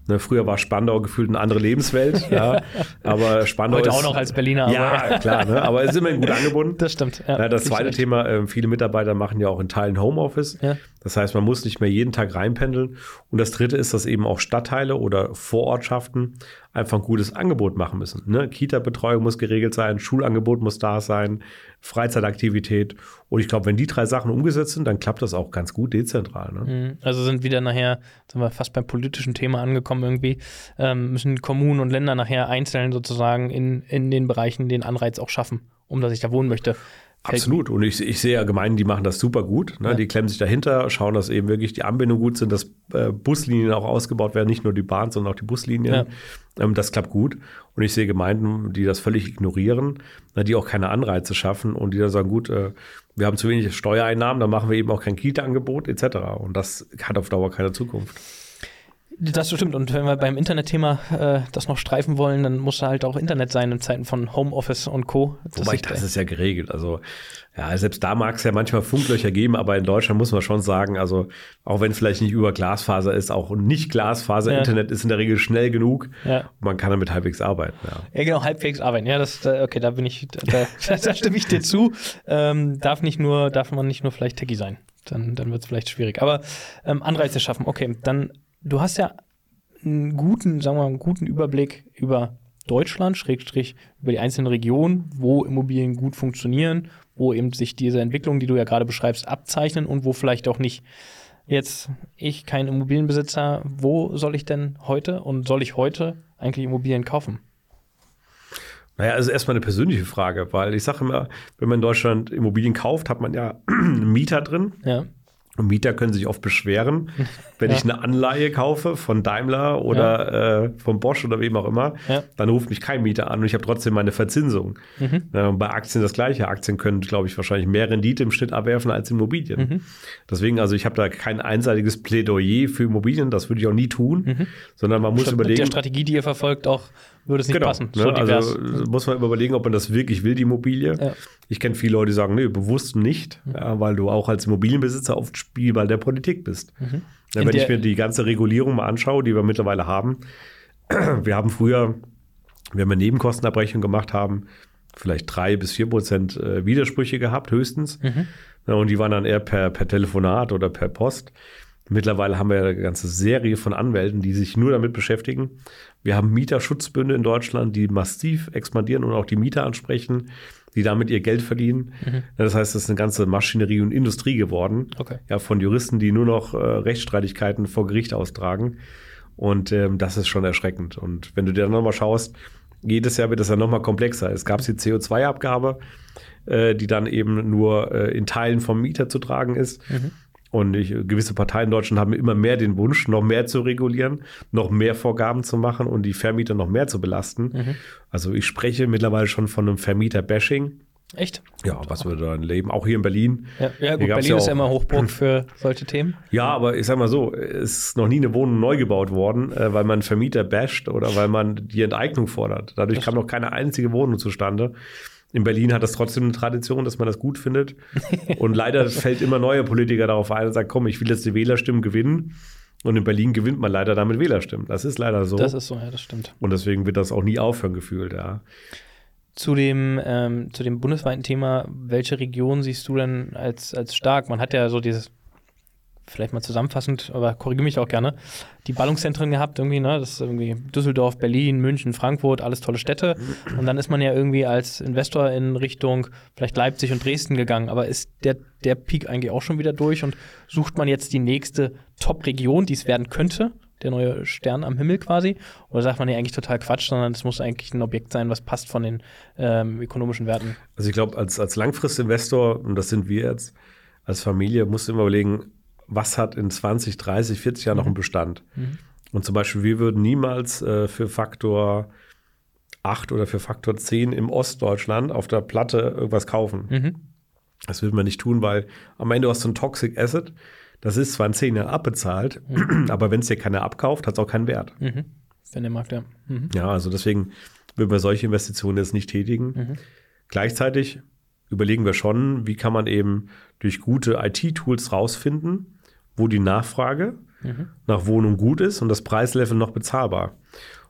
Ne, früher war Spandau gefühlt eine andere Lebenswelt, ja. Aber Spandau Heute ist, auch noch als Berliner. Ja, klar, ne, aber es ist immerhin gut angebunden. Das stimmt. Ja, Na, das zweite Thema, äh, viele Mitarbeiter machen ja auch in Teilen Homeoffice. Ja. Das heißt, man muss nicht mehr jeden Tag reinpendeln. Und das dritte ist, dass eben auch Stadtteile oder Vorortschaften einfach ein gutes Angebot machen müssen. Ne? Kita-Betreuung muss geregelt sein, Schulangebot muss da sein, Freizeitaktivität. Und ich glaube, wenn die drei Sachen umgesetzt sind, dann klappt das auch ganz gut dezentral. Ne? Mhm. Also sind wieder nachher, sind wir fast beim politischen Thema angekommen irgendwie, ähm, müssen Kommunen und Länder nachher einzeln sozusagen in, in den Bereichen den Anreiz auch schaffen, um dass ich da wohnen möchte. Absolut. Und ich, ich sehe ja Gemeinden, die machen das super gut. Ne? Ja. Die klemmen sich dahinter, schauen, dass eben wirklich die Anbindungen gut sind, dass äh, Buslinien auch ausgebaut werden, nicht nur die Bahn, sondern auch die Buslinien. Ja. Ähm, das klappt gut. Und ich sehe Gemeinden, die das völlig ignorieren, ne, die auch keine Anreize schaffen und die dann sagen, gut, äh, wir haben zu wenig Steuereinnahmen, dann machen wir eben auch kein Kita-Angebot etc. Und das hat auf Dauer keine Zukunft. Das stimmt. Und wenn wir beim Internetthema äh, das noch streifen wollen, dann muss da halt auch Internet sein in Zeiten von Homeoffice und Co. Das Wobei, das ist ja geregelt. Also, ja, selbst da mag es ja manchmal Funklöcher geben, aber in Deutschland muss man schon sagen, also, auch wenn vielleicht nicht über Glasfaser ist, auch nicht Glasfaser-Internet ja. ist in der Regel schnell genug. Ja. man kann damit halbwegs arbeiten. Ja, ja genau, halbwegs arbeiten. Ja, das, okay, da bin ich, da, da stimme ich dir zu. Ähm, darf nicht nur, darf man nicht nur vielleicht Techie sein. Dann, dann wird es vielleicht schwierig. Aber ähm, Anreize schaffen, okay, dann du hast ja einen guten, sagen wir mal, einen guten Überblick über Deutschland, Schrägstrich über die einzelnen Regionen, wo Immobilien gut funktionieren, wo eben sich diese Entwicklung, die du ja gerade beschreibst, abzeichnen und wo vielleicht auch nicht. Jetzt, ich kein Immobilienbesitzer, wo soll ich denn heute und soll ich heute eigentlich Immobilien kaufen? Naja, also erstmal eine persönliche Frage, weil ich sage immer, wenn man in Deutschland Immobilien kauft, hat man ja einen Mieter drin. Ja. Und Mieter können sich oft beschweren, wenn ja. ich eine Anleihe kaufe von Daimler oder ja. äh, von Bosch oder wem auch immer, ja. dann ruft mich kein Mieter an und ich habe trotzdem meine Verzinsung. Mhm. Äh, bei Aktien das gleiche. Aktien können, glaube ich, wahrscheinlich mehr Rendite im Schnitt abwerfen als Immobilien. Mhm. Deswegen, also ich habe da kein einseitiges Plädoyer für Immobilien, das würde ich auch nie tun, mhm. sondern man muss Statt überlegen. Mit der Strategie, die ihr verfolgt, auch würde es nicht genau, passen. Ne? So also muss man überlegen, ob man das wirklich will, die Immobilie. Ja. Ich kenne viele Leute, die sagen, nee, bewusst nicht, mhm. ja, weil du auch als Immobilienbesitzer oft Spielball der Politik bist. Mhm. Ja, wenn ich mir die ganze Regulierung mal anschaue, die wir mittlerweile haben, wir haben früher, wenn wir Nebenkostenabrechnung gemacht haben, vielleicht drei bis vier Prozent äh, Widersprüche gehabt, höchstens. Mhm. und die waren dann eher per, per Telefonat oder per Post. Mittlerweile haben wir eine ganze Serie von Anwälten, die sich nur damit beschäftigen. Wir haben Mieterschutzbünde in Deutschland, die massiv expandieren und auch die Mieter ansprechen, die damit ihr Geld verdienen. Mhm. Das heißt, das ist eine ganze Maschinerie und Industrie geworden. Okay. Ja, von Juristen, die nur noch äh, Rechtsstreitigkeiten vor Gericht austragen. Und ähm, das ist schon erschreckend. Und wenn du dir dann nochmal schaust, jedes Jahr wird es ja nochmal komplexer. Es gab die CO2-Abgabe, äh, die dann eben nur äh, in Teilen vom Mieter zu tragen ist. Mhm. Und ich, gewisse Parteien in Deutschland haben immer mehr den Wunsch, noch mehr zu regulieren, noch mehr Vorgaben zu machen und die Vermieter noch mehr zu belasten. Mhm. Also ich spreche mittlerweile schon von einem Vermieter-Bashing. Echt? Ja, was würde da leben? Auch hier in Berlin. Ja, ja gut, Berlin ja ist ja immer Hochburg für solche Themen. Ja, aber ich sag mal so, es ist noch nie eine Wohnung neu gebaut worden, äh, weil man Vermieter basht oder weil man die Enteignung fordert. Dadurch das kam noch keine einzige Wohnung zustande. In Berlin hat das trotzdem eine Tradition, dass man das gut findet. Und leider fällt immer neue Politiker darauf ein und sagt, komm, ich will jetzt die Wählerstimmen gewinnen. Und in Berlin gewinnt man leider damit Wählerstimmen. Das ist leider so. Das ist so, ja, das stimmt. Und deswegen wird das auch nie aufhören gefühlt, ja. Zu dem, ähm, zu dem bundesweiten Thema, welche Region siehst du denn als, als stark? Man hat ja so dieses vielleicht mal zusammenfassend, aber korrigiere mich auch gerne, die Ballungszentren gehabt, irgendwie, ne? Das ist irgendwie Düsseldorf, Berlin, München, Frankfurt, alles tolle Städte. Und dann ist man ja irgendwie als Investor in Richtung vielleicht Leipzig und Dresden gegangen. Aber ist der, der Peak eigentlich auch schon wieder durch und sucht man jetzt die nächste Top-Region, die es werden könnte? Der neue Stern am Himmel quasi? Oder sagt man ja eigentlich total Quatsch, sondern es muss eigentlich ein Objekt sein, was passt von den ähm, ökonomischen Werten? Also ich glaube, als, als Langfristinvestor, und das sind wir jetzt, als Familie, musst du immer überlegen, was hat in 20, 30, 40 Jahren mhm. noch einen Bestand. Mhm. Und zum Beispiel, wir würden niemals äh, für Faktor 8 oder für Faktor 10 im Ostdeutschland auf der Platte irgendwas kaufen. Mhm. Das würden wir nicht tun, weil am Ende hast du ein Toxic Asset. Das ist zwar in 10 Jahren abbezahlt, mhm. aber wenn es dir keiner abkauft, hat es auch keinen Wert. Mhm. Wenn der Markt, ja. Mhm. Ja, also deswegen würden wir solche Investitionen jetzt nicht tätigen. Mhm. Gleichzeitig überlegen wir schon, wie kann man eben durch gute IT-Tools rausfinden, wo die Nachfrage mhm. nach Wohnung gut ist und das Preislevel noch bezahlbar.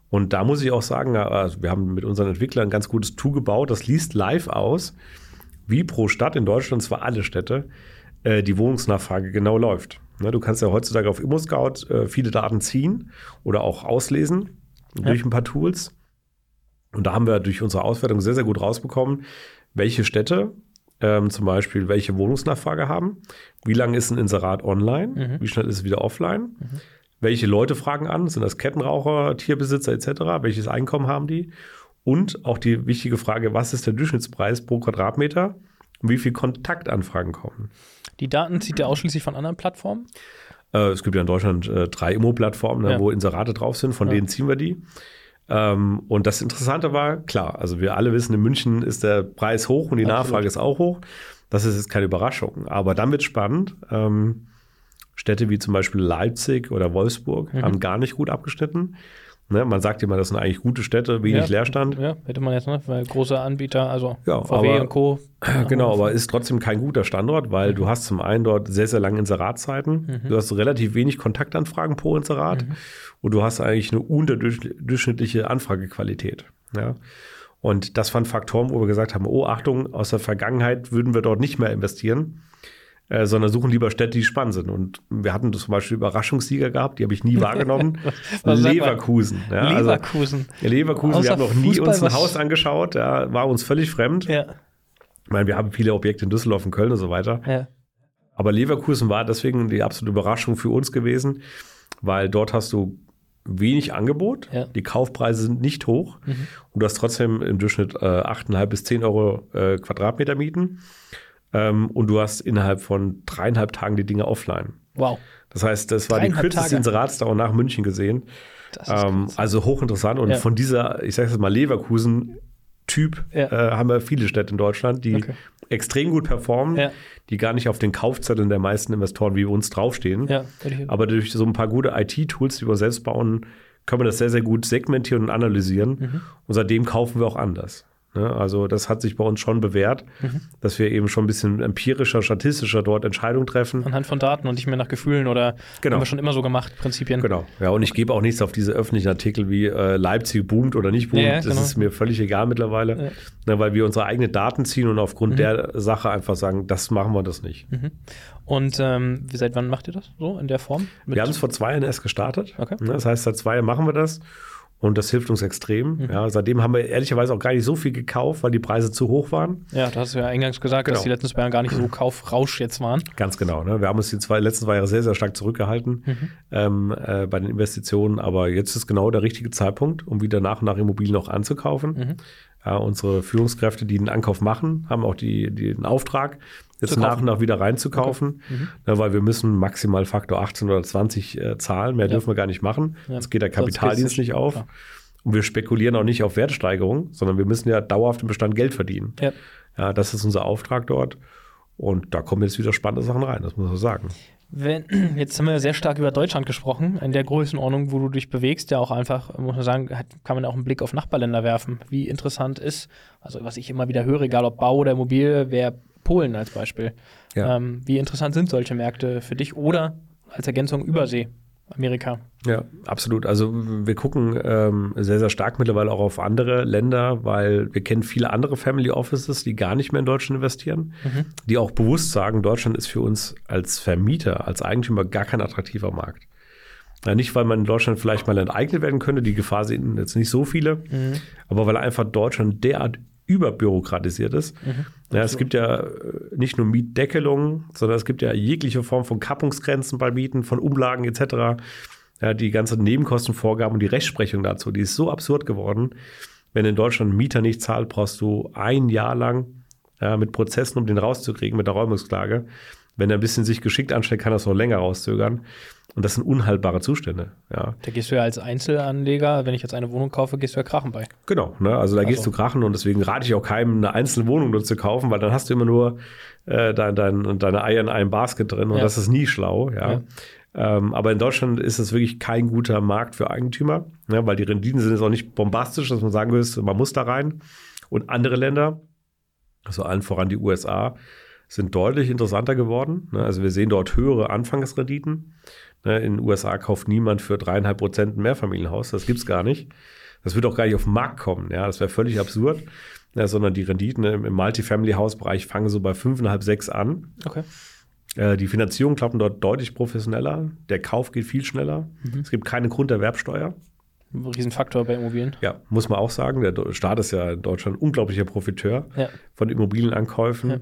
Und da muss ich auch sagen, also wir haben mit unseren Entwicklern ein ganz gutes Tool gebaut, das liest live aus, wie pro Stadt in Deutschland, zwar alle Städte, äh, die Wohnungsnachfrage genau läuft. Ne, du kannst ja heutzutage auf ImmoScout äh, viele Daten ziehen oder auch auslesen ja. durch ein paar Tools. Und da haben wir durch unsere Auswertung sehr, sehr gut rausbekommen, welche Städte ähm, zum Beispiel, welche Wohnungsnachfrage haben, wie lange ist ein Inserat online, mhm. wie schnell ist es wieder offline, mhm. welche Leute fragen an, sind das Kettenraucher, Tierbesitzer etc., welches Einkommen haben die und auch die wichtige Frage, was ist der Durchschnittspreis pro Quadratmeter und wie viele Kontaktanfragen kommen. Die Daten zieht ihr ausschließlich von anderen Plattformen? Äh, es gibt ja in Deutschland äh, drei Immo-Plattformen, ne, ja. wo Inserate drauf sind, von ja. denen ziehen wir die. Ähm, und das Interessante war, klar, also wir alle wissen, in München ist der Preis hoch und die Absolut. Nachfrage ist auch hoch. Das ist jetzt keine Überraschung. Aber dann wird spannend. Ähm, Städte wie zum Beispiel Leipzig oder Wolfsburg mhm. haben gar nicht gut abgeschnitten. Ne, man sagt immer, das sind eigentlich gute Städte, wenig ja, Leerstand. Ja, hätte man jetzt, ne? Weil große Anbieter, also ja, VW aber, und Co. Genau, aber ist trotzdem kein guter Standort, weil mhm. du hast zum einen dort sehr, sehr lange Inseratzeiten. Mhm. Du hast relativ wenig Kontaktanfragen pro Inserat mhm. und du hast eigentlich eine unterdurchschnittliche Anfragequalität. Ja. Und das waren Faktoren, wo wir gesagt haben, oh Achtung, aus der Vergangenheit würden wir dort nicht mehr investieren. Äh, sondern suchen lieber Städte, die spannend sind. Und wir hatten zum Beispiel Überraschungssieger gehabt, die habe ich nie wahrgenommen. Leverkusen. Ja, Leverkusen. Also, Leverkusen, Außer wir haben noch nie Fußball, uns ein Haus angeschaut, ja, war uns völlig fremd. Ja. Ich meine, wir haben viele Objekte in Düsseldorf und Köln und so weiter. Ja. Aber Leverkusen war deswegen die absolute Überraschung für uns gewesen, weil dort hast du wenig Angebot, ja. die Kaufpreise sind nicht hoch mhm. und du hast trotzdem im Durchschnitt äh, 8,5 bis 10 Euro äh, Quadratmeter Mieten. Ähm, und du hast innerhalb von dreieinhalb Tagen die Dinge offline. Wow. Das heißt, das war die kürzeste Inseratsdauer nach München gesehen. Ähm, also hochinteressant. Und ja. von dieser, ich sage jetzt mal, Leverkusen-Typ ja. äh, haben wir viele Städte in Deutschland, die okay. extrem gut performen, ja. die gar nicht auf den Kaufzetteln der meisten Investoren wie uns draufstehen. Aber durch so ein paar gute IT-Tools, die wir selbst bauen, können wir das sehr, sehr gut segmentieren und analysieren. Mhm. Und seitdem kaufen wir auch anders. Ne? Also das hat sich bei uns schon bewährt, mhm. dass wir eben schon ein bisschen empirischer, statistischer dort Entscheidungen treffen. Anhand von Daten und nicht mehr nach Gefühlen oder genau. haben wir schon immer so gemacht, Prinzipien. Genau, ja, und ich gebe auch nichts auf diese öffentlichen Artikel wie äh, Leipzig boomt oder nicht boomt. Ja, ja, genau. Das ist mir völlig egal mittlerweile, ja. ne, weil wir unsere eigenen Daten ziehen und aufgrund mhm. der Sache einfach sagen, das machen wir das nicht. Mhm. Und ähm, seit wann macht ihr das so in der Form? wir haben es vor zwei Jahren erst gestartet. Okay. Ne, das heißt, seit zwei Jahren machen wir das. Und das hilft uns extrem. Mhm. Ja, seitdem haben wir ehrlicherweise auch gar nicht so viel gekauft, weil die Preise zu hoch waren. Ja, da hast du ja eingangs gesagt, genau. dass die letzten zwei Jahre gar nicht so Kaufrausch jetzt waren. Ganz genau. Ne? Wir haben uns die zwei, letzten zwei Jahre sehr, sehr stark zurückgehalten mhm. ähm, äh, bei den Investitionen. Aber jetzt ist genau der richtige Zeitpunkt, um wieder nach und nach Immobilien auch anzukaufen. Mhm. Ja, unsere Führungskräfte, die den Ankauf machen, haben auch die, die den Auftrag, jetzt nach und nach wieder reinzukaufen, okay. mhm. ja, weil wir müssen maximal Faktor 18 oder 20 äh, zahlen, mehr ja. dürfen wir gar nicht machen. Ja. Das geht der Kapitaldienst nicht auf. Klar. Und wir spekulieren auch nicht auf Wertsteigerung, sondern wir müssen ja dauerhaft im Bestand Geld verdienen. Ja. ja, das ist unser Auftrag dort. Und da kommen jetzt wieder spannende Sachen rein, das muss man sagen. Wenn, jetzt haben wir sehr stark über Deutschland gesprochen, in der Größenordnung, wo du dich bewegst, ja auch einfach, muss man sagen, hat, kann man auch einen Blick auf Nachbarländer werfen. Wie interessant ist, also was ich immer wieder höre, egal ob Bau oder Immobilie, wäre Polen als Beispiel. Ja. Ähm, wie interessant sind solche Märkte für dich oder als Ergänzung Übersee? Amerika. Ja, absolut. Also wir gucken ähm, sehr, sehr stark mittlerweile auch auf andere Länder, weil wir kennen viele andere Family Offices, die gar nicht mehr in Deutschland investieren, mhm. die auch bewusst sagen, Deutschland ist für uns als Vermieter, als Eigentümer gar kein attraktiver Markt. Ja, nicht, weil man in Deutschland vielleicht mal enteignet werden könnte, die Gefahr sehen jetzt nicht so viele, mhm. aber weil einfach Deutschland derart überbürokratisiert ist. Mhm, ja, es gibt ja äh, nicht nur Mietdeckelungen, sondern es gibt ja jegliche Form von Kappungsgrenzen bei Mieten, von Umlagen etc. Ja, die ganzen Nebenkostenvorgaben und die Rechtsprechung dazu, die ist so absurd geworden. Wenn in Deutschland ein Mieter nicht zahlt, brauchst du ein Jahr lang ja, mit Prozessen, um den rauszukriegen, mit der Räumungsklage. Wenn er ein bisschen sich geschickt anstellt, kann er es noch länger rauszögern. Und das sind unhaltbare Zustände. Ja. Da gehst du ja als Einzelanleger, wenn ich jetzt eine Wohnung kaufe, gehst du ja krachen bei. Genau, ne? also da also. gehst du krachen und deswegen rate ich auch keinem, eine einzelne Wohnung nur zu kaufen, weil dann hast du immer nur äh, dein, dein, deine Eier in einem Basket drin und ja. das ist nie schlau. Ja. ja. Ähm, aber in Deutschland ist es wirklich kein guter Markt für Eigentümer, ne? weil die Renditen sind jetzt auch nicht bombastisch, dass man sagen würde, man muss da rein. Und andere Länder, also allen voran die USA, sind deutlich interessanter geworden. Ne? Also wir sehen dort höhere Anfangsrenditen. Ne, in den USA kauft niemand für dreieinhalb Prozent ein Mehrfamilienhaus. Das gibt es gar nicht. Das wird auch gar nicht auf den Markt kommen. Ja, das wäre völlig absurd. Ja, sondern die Renditen im, im Multifamily-Hausbereich fangen so bei fünfeinhalb, sechs an. Okay. Äh, die Finanzierung klappen dort deutlich professioneller. Der Kauf geht viel schneller. Mhm. Es gibt keine Grunderwerbsteuer. Riesenfaktor bei Immobilien. Ja, muss man auch sagen. Der Staat ist ja in Deutschland ein unglaublicher Profiteur ja. von Immobilienankäufen. Ja.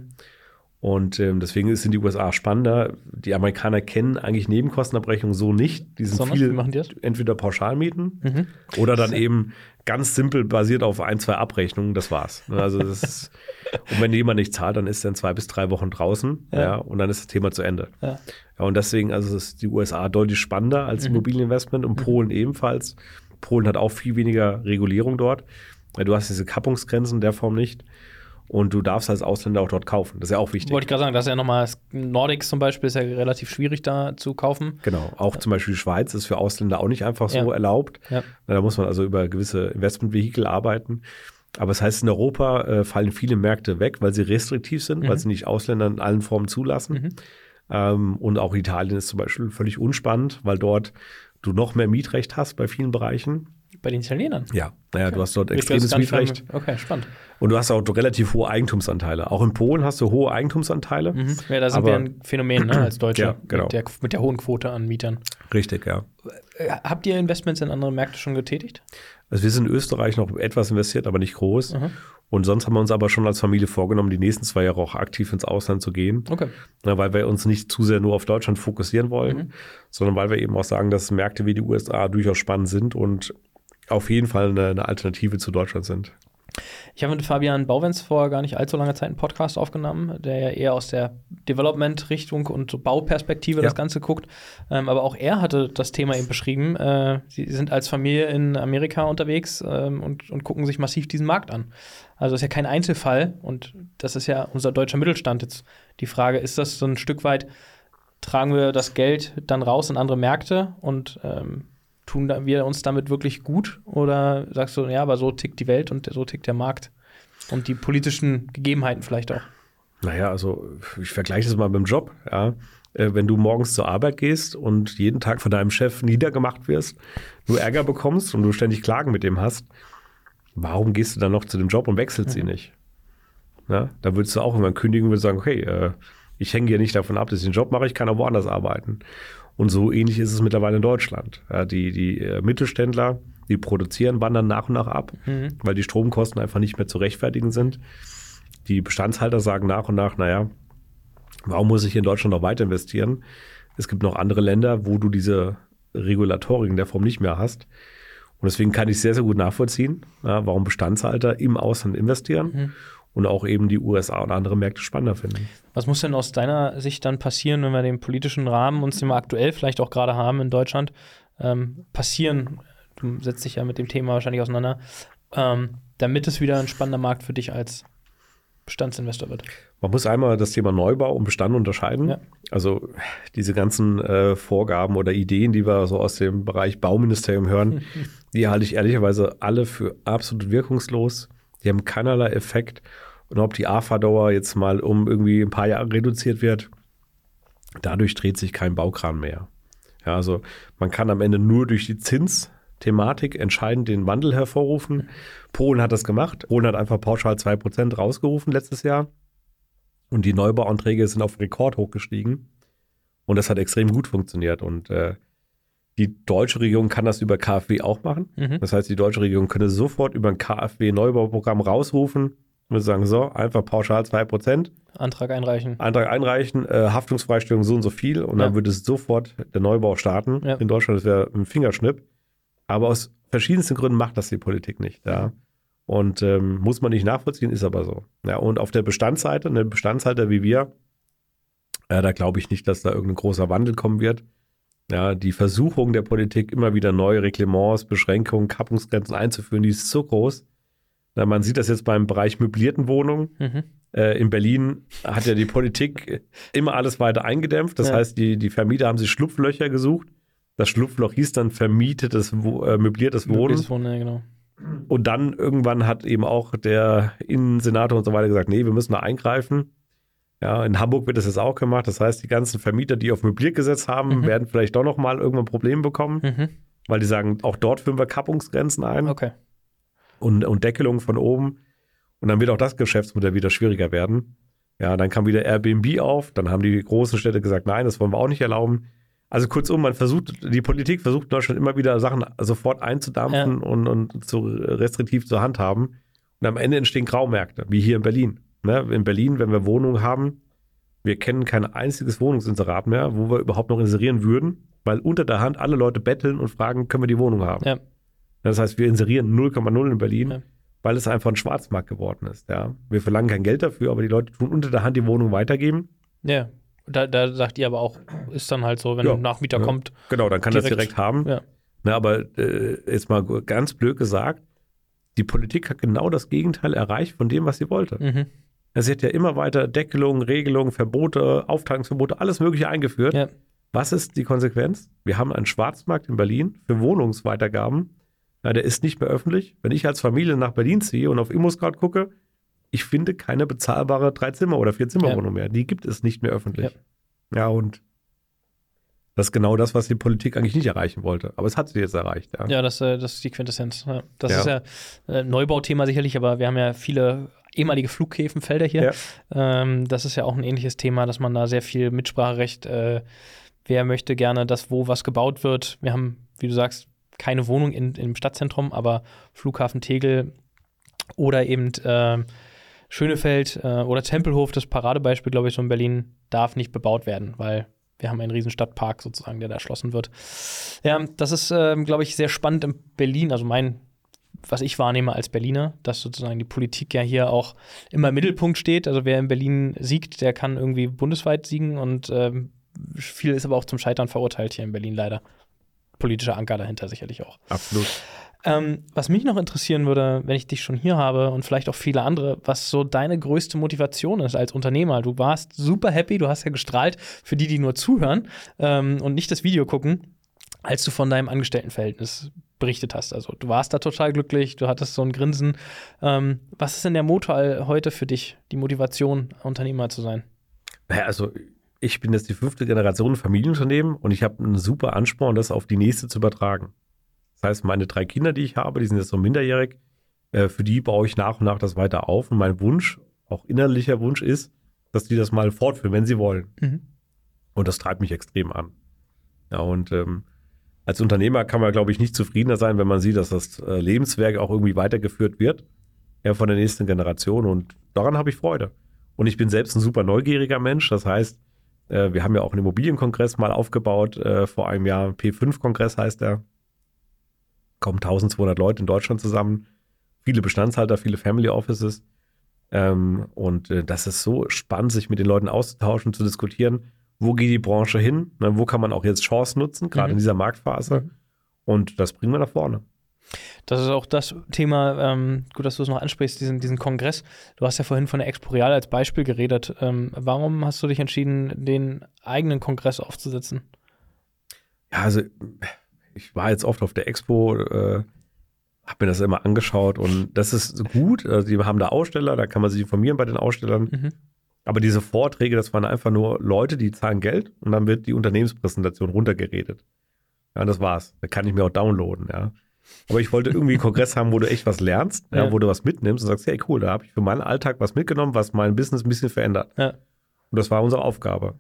Und ähm, deswegen sind die USA spannender. Die Amerikaner kennen eigentlich Nebenkostenabrechnung so nicht. Die sind Sondern, viel machen die das? entweder Pauschalmieten mhm. oder dann eben ganz simpel basiert auf ein, zwei Abrechnungen. Das war's. Ne, also das ist, und wenn jemand nicht zahlt, dann ist er in zwei bis drei Wochen draußen. Ja. ja und dann ist das Thema zu Ende. Ja. ja und deswegen also ist die USA deutlich spannender als mhm. Immobilieninvestment und mhm. Polen ebenfalls. Polen hat auch viel weniger Regulierung dort. Du hast diese Kappungsgrenzen in der Form nicht. Und du darfst als Ausländer auch dort kaufen. Das ist ja auch wichtig. Wollte ich gerade sagen, das ist ja nochmal, Nordics zum Beispiel ist ja relativ schwierig da zu kaufen. Genau, auch zum Beispiel die Schweiz ist für Ausländer auch nicht einfach so ja. erlaubt. Ja. Da muss man also über gewisse Investmentvehikel arbeiten. Aber das heißt, in Europa äh, fallen viele Märkte weg, weil sie restriktiv sind, mhm. weil sie nicht Ausländer in allen Formen zulassen. Mhm. Ähm, und auch Italien ist zum Beispiel völlig unspannend, weil dort du noch mehr Mietrecht hast bei vielen Bereichen. Bei den Italienern? Ja, naja, okay. du hast dort extremes Mietrecht. Okay, spannend. Und du hast auch relativ hohe Eigentumsanteile. Auch in Polen hast du hohe Eigentumsanteile. Mhm. Ja, da sind wir ein Phänomen ne, als Deutsche ja, genau. mit, der, mit der hohen Quote an Mietern. Richtig, ja. Äh, habt ihr Investments in andere Märkte schon getätigt? Also wir sind in Österreich noch etwas investiert, aber nicht groß. Mhm. Und sonst haben wir uns aber schon als Familie vorgenommen, die nächsten zwei Jahre auch aktiv ins Ausland zu gehen. Okay. Weil wir uns nicht zu sehr nur auf Deutschland fokussieren wollen, mhm. sondern weil wir eben auch sagen, dass Märkte wie die USA durchaus spannend sind und auf jeden Fall eine, eine Alternative zu Deutschland sind. Ich habe mit Fabian Bauwenz vor gar nicht allzu langer Zeit einen Podcast aufgenommen, der ja eher aus der Development-Richtung und Bauperspektive ja. das Ganze guckt. Ähm, aber auch er hatte das Thema eben beschrieben. Äh, sie sind als Familie in Amerika unterwegs ähm, und, und gucken sich massiv diesen Markt an. Also das ist ja kein Einzelfall und das ist ja unser deutscher Mittelstand. Jetzt die Frage, ist das so ein Stück weit, tragen wir das Geld dann raus in andere Märkte und ähm, tun wir uns damit wirklich gut? Oder sagst du, ja, aber so tickt die Welt und so tickt der Markt und die politischen Gegebenheiten vielleicht auch? Naja, also ich vergleiche das mal mit dem Job. Ja. Äh, wenn du morgens zur Arbeit gehst und jeden Tag von deinem Chef niedergemacht wirst, du Ärger bekommst und du ständig Klagen mit dem hast, warum gehst du dann noch zu dem Job und wechselst mhm. ihn nicht? Ja, da würdest du auch immer kündigen und sagen, okay, äh, ich hänge hier nicht davon ab, dass ich den Job mache, ich kann auch woanders arbeiten. Und so ähnlich ist es mittlerweile in Deutschland. Ja, die, die äh, Mittelständler, die produzieren, wandern nach und nach ab, mhm. weil die Stromkosten einfach nicht mehr zu rechtfertigen sind. Die Bestandshalter sagen nach und nach, naja, warum muss ich in Deutschland noch weiter investieren? Es gibt noch andere Länder, wo du diese Regulatorik in der Form nicht mehr hast. Und deswegen kann ich sehr, sehr gut nachvollziehen, ja, warum Bestandshalter im Ausland investieren. Mhm und auch eben die USA und andere Märkte spannender finden. Was muss denn aus deiner Sicht dann passieren, wenn wir den politischen Rahmen uns, den wir aktuell vielleicht auch gerade haben in Deutschland, ähm, passieren? Du setzt dich ja mit dem Thema wahrscheinlich auseinander, ähm, damit es wieder ein spannender Markt für dich als Bestandsinvestor wird. Man muss einmal das Thema Neubau und Bestand unterscheiden. Ja. Also diese ganzen äh, Vorgaben oder Ideen, die wir so aus dem Bereich Bauministerium hören, die halte ich ehrlicherweise alle für absolut wirkungslos. Die haben keinerlei Effekt. Und ob die AFA-Dauer jetzt mal um irgendwie ein paar Jahre reduziert wird, dadurch dreht sich kein Baukran mehr. Ja, also man kann am Ende nur durch die Zinsthematik entscheidend den Wandel hervorrufen. Polen hat das gemacht. Polen hat einfach pauschal 2% rausgerufen letztes Jahr. Und die Neubauanträge sind auf Rekord hochgestiegen. Und das hat extrem gut funktioniert. Und äh, die deutsche Regierung kann das über KfW auch machen. Mhm. Das heißt, die deutsche Regierung könnte sofort über ein KfW-Neubauprogramm rausrufen und sagen, so, einfach pauschal 2%. Antrag einreichen. Antrag einreichen, äh, Haftungsfreistellung so und so viel und ja. dann würde es sofort der Neubau starten. Ja. In Deutschland das wäre ein Fingerschnipp. Aber aus verschiedensten Gründen macht das die Politik nicht. Ja. Und ähm, muss man nicht nachvollziehen, ist aber so. Ja, und auf der Bestandsseite, eine Bestandshalter wie wir, äh, da glaube ich nicht, dass da irgendein großer Wandel kommen wird. Ja, die Versuchung der Politik, immer wieder neue Reglements, Beschränkungen, Kappungsgrenzen einzuführen, die ist so groß. Na, man sieht das jetzt beim Bereich möblierten Wohnungen. Mhm. Äh, in Berlin hat ja die Politik immer alles weiter eingedämpft. Das ja. heißt, die, die Vermieter haben sich Schlupflöcher gesucht. Das Schlupfloch hieß dann vermietetes, äh, möbliertes Wohnen. Wohnen ja, genau. Und dann irgendwann hat eben auch der Innensenator und so weiter gesagt, nee, wir müssen da eingreifen. Ja, in Hamburg wird das jetzt auch gemacht. Das heißt, die ganzen Vermieter, die auf Möbliert gesetzt haben, mhm. werden vielleicht doch noch mal irgendwann Probleme bekommen, mhm. weil die sagen, auch dort führen wir Kappungsgrenzen ein. Okay. Und, und Deckelung von oben. Und dann wird auch das Geschäftsmodell wieder schwieriger werden. Ja, dann kam wieder Airbnb auf. Dann haben die großen Städte gesagt, nein, das wollen wir auch nicht erlauben. Also kurzum, man versucht, die Politik versucht in Deutschland immer wieder Sachen sofort einzudampfen ja. und, und zu restriktiv zur Hand haben. Und am Ende entstehen Graumärkte, wie hier in Berlin. Ne, in Berlin, wenn wir Wohnungen haben, wir kennen kein einziges Wohnungsinserat mehr, wo wir überhaupt noch inserieren würden, weil unter der Hand alle Leute betteln und fragen, können wir die Wohnung haben. Ja. Das heißt, wir inserieren 0,0 in Berlin, ja. weil es einfach ein Schwarzmarkt geworden ist. Ja. Wir verlangen kein Geld dafür, aber die Leute tun unter der Hand die Wohnung weitergeben. Ja. Da, da sagt ihr aber auch, ist dann halt so, wenn ja. ein Nachmieter ja. kommt. Genau, dann kann direkt, das direkt haben. Ja. Na, aber äh, jetzt mal ganz blöd gesagt, die Politik hat genau das Gegenteil erreicht von dem, was sie wollte. Mhm. Sie hat ja immer weiter Deckelungen, Regelungen, Verbote, Aufteilungsverbote, alles Mögliche eingeführt. Ja. Was ist die Konsequenz? Wir haben einen Schwarzmarkt in Berlin für Wohnungsweitergaben. Ja, der ist nicht mehr öffentlich. Wenn ich als Familie nach Berlin ziehe und auf ImmoScout gucke, ich finde keine bezahlbare Dreizimmer- oder Vierzimmerwohnung ja. mehr. Die gibt es nicht mehr öffentlich. Ja. ja, und das ist genau das, was die Politik eigentlich nicht erreichen wollte. Aber es hat sie jetzt erreicht. Ja, ja das, äh, das ist die Quintessenz. Das ist ja ein äh, Neubauthema sicherlich, aber wir haben ja viele ehemalige Flughäfenfelder hier. Ähm, das ist ja auch ein ähnliches Thema, dass man da sehr viel Mitspracherecht, äh, wer möchte gerne, dass wo was gebaut wird. Wir haben, wie du sagst, keine Wohnung in, im Stadtzentrum, aber Flughafen Tegel oder eben äh, Schönefeld äh, oder Tempelhof, das Paradebeispiel, glaube ich, so in Berlin, darf nicht bebaut werden, weil wir haben einen riesen Stadtpark sozusagen, der da erschlossen wird. Ja, das ist, äh, glaube ich, sehr spannend in Berlin. Also mein was ich wahrnehme als Berliner, dass sozusagen die Politik ja hier auch immer im Mittelpunkt steht. Also wer in Berlin siegt, der kann irgendwie bundesweit siegen und ähm, viel ist aber auch zum Scheitern verurteilt hier in Berlin leider. Politischer Anker dahinter sicherlich auch. Absolut. Ähm, was mich noch interessieren würde, wenn ich dich schon hier habe und vielleicht auch viele andere, was so deine größte Motivation ist als Unternehmer. Du warst super happy, du hast ja gestrahlt für die, die nur zuhören ähm, und nicht das Video gucken, als du von deinem Angestelltenverhältnis berichtet hast. Also du warst da total glücklich, du hattest so ein Grinsen. Ähm, was ist denn der Motor heute für dich, die Motivation, Unternehmer zu sein? Also ich bin jetzt die fünfte Generation Familienunternehmen und ich habe einen super Ansporn, das auf die nächste zu übertragen. Das heißt, meine drei Kinder, die ich habe, die sind jetzt so minderjährig, äh, für die baue ich nach und nach das weiter auf. Und mein Wunsch, auch innerlicher Wunsch ist, dass die das mal fortführen, wenn sie wollen. Mhm. Und das treibt mich extrem an. Ja, und ähm, als Unternehmer kann man, glaube ich, nicht zufriedener sein, wenn man sieht, dass das äh, Lebenswerk auch irgendwie weitergeführt wird ja, von der nächsten Generation. Und daran habe ich Freude. Und ich bin selbst ein super neugieriger Mensch. Das heißt, wir haben ja auch einen Immobilienkongress mal aufgebaut äh, vor einem Jahr. P5-Kongress heißt er. Kommen 1200 Leute in Deutschland zusammen. Viele Bestandshalter, viele Family Offices. Ähm, und äh, das ist so spannend, sich mit den Leuten auszutauschen, zu diskutieren wo geht die Branche hin, ne, wo kann man auch jetzt Chancen nutzen, gerade mhm. in dieser Marktphase. Mhm. Und das bringen wir nach vorne. Das ist auch das Thema, ähm, gut, dass du es noch ansprichst, diesen, diesen Kongress. Du hast ja vorhin von der Expo Real als Beispiel geredet. Ähm, warum hast du dich entschieden, den eigenen Kongress aufzusetzen? Ja, also ich war jetzt oft auf der Expo, äh, habe mir das immer angeschaut und das ist gut. Also die haben da Aussteller, da kann man sich informieren bei den Ausstellern. Mhm. Aber diese Vorträge, das waren einfach nur Leute, die zahlen Geld und dann wird die Unternehmenspräsentation runtergeredet. Ja, das war's. Da kann ich mir auch downloaden, ja. Aber ich wollte irgendwie einen Kongress haben, wo du echt was lernst, ja. Ja, wo du was mitnimmst und sagst, hey cool, da habe ich für meinen Alltag was mitgenommen, was mein Business ein bisschen verändert. Ja. Und das war unsere Aufgabe.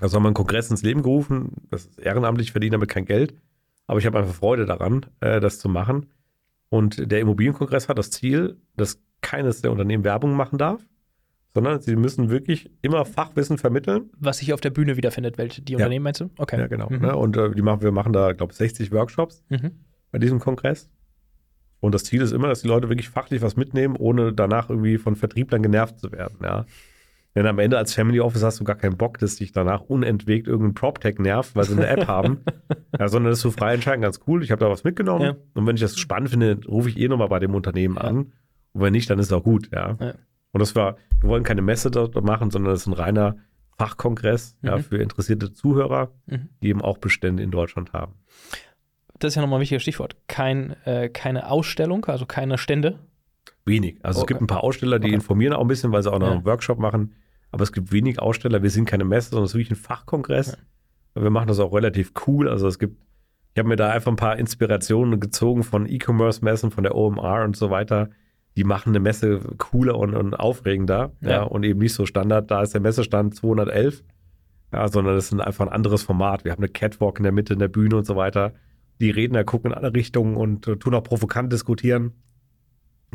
Also haben wir einen Kongress ins Leben gerufen, das ist ehrenamtlich, verdiene damit kein Geld. Aber ich habe einfach Freude daran, äh, das zu machen. Und der Immobilienkongress hat das Ziel, dass keines der Unternehmen Werbung machen darf sondern sie müssen wirklich immer Fachwissen vermitteln. Was sich auf der Bühne wiederfindet, welche die Unternehmen meinst du? Okay. Ja, genau. Mhm. Ne? Und äh, die machen, wir machen da, glaube ich, 60 Workshops mhm. Bei diesem Kongress. Und das Ziel ist immer, dass die Leute wirklich fachlich was mitnehmen, ohne danach irgendwie von Vertrieblern genervt zu werden. Ja. Denn am Ende als Family Office hast du gar keinen Bock, dass dich danach unentwegt irgendein PropTech nervt, weil sie eine App haben. Ja, sondern dass du frei entscheiden ganz cool, ich habe da was mitgenommen. Ja. Und wenn ich das spannend finde, rufe ich eh nochmal bei dem Unternehmen an. Und wenn nicht, dann ist es auch gut. Ja. Und das war, wir wollen keine Messe dort machen, sondern es ist ein reiner Fachkongress mhm. ja, für interessierte Zuhörer, mhm. die eben auch Bestände in Deutschland haben. Das ist ja nochmal ein wichtiges Stichwort. Kein, äh, keine Ausstellung, also keine Stände. Wenig. Also okay. es gibt ein paar Aussteller, die okay. informieren auch ein bisschen, weil sie auch noch ja. einen Workshop machen. Aber es gibt wenig Aussteller. Wir sind keine Messe, sondern es ist wirklich ein Fachkongress. Ja. Wir machen das auch relativ cool. Also es gibt, ich habe mir da einfach ein paar Inspirationen gezogen von E-Commerce-Messen, von der OMR und so weiter die machen eine Messe cooler und, und aufregender ja. ja. und eben nicht so Standard. Da ist der Messestand 211, ja, sondern es ist einfach ein anderes Format. Wir haben eine Catwalk in der Mitte in der Bühne und so weiter. Die Redner gucken in alle Richtungen und uh, tun auch provokant diskutieren.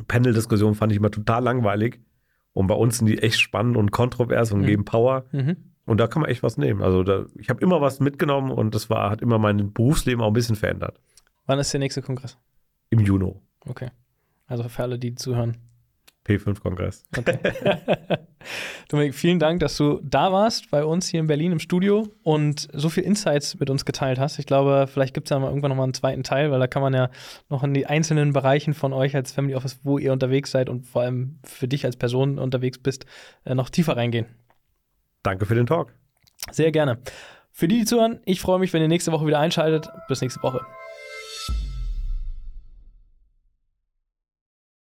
Panel-Diskussion fand ich immer total langweilig. Und bei uns sind die echt spannend und kontrovers und mhm. geben Power. Mhm. Und da kann man echt was nehmen. Also da, ich habe immer was mitgenommen und das war, hat immer mein Berufsleben auch ein bisschen verändert. Wann ist der nächste Kongress? Im Juni. Okay. Also für alle, die zuhören. P5-Kongress. Okay. Dominik, vielen Dank, dass du da warst bei uns hier in Berlin im Studio und so viel Insights mit uns geteilt hast. Ich glaube, vielleicht gibt es ja mal irgendwann nochmal einen zweiten Teil, weil da kann man ja noch in die einzelnen Bereichen von euch als Family Office, wo ihr unterwegs seid und vor allem für dich als Person unterwegs bist, äh, noch tiefer reingehen. Danke für den Talk. Sehr gerne. Für die, die zuhören, ich freue mich, wenn ihr nächste Woche wieder einschaltet. Bis nächste Woche.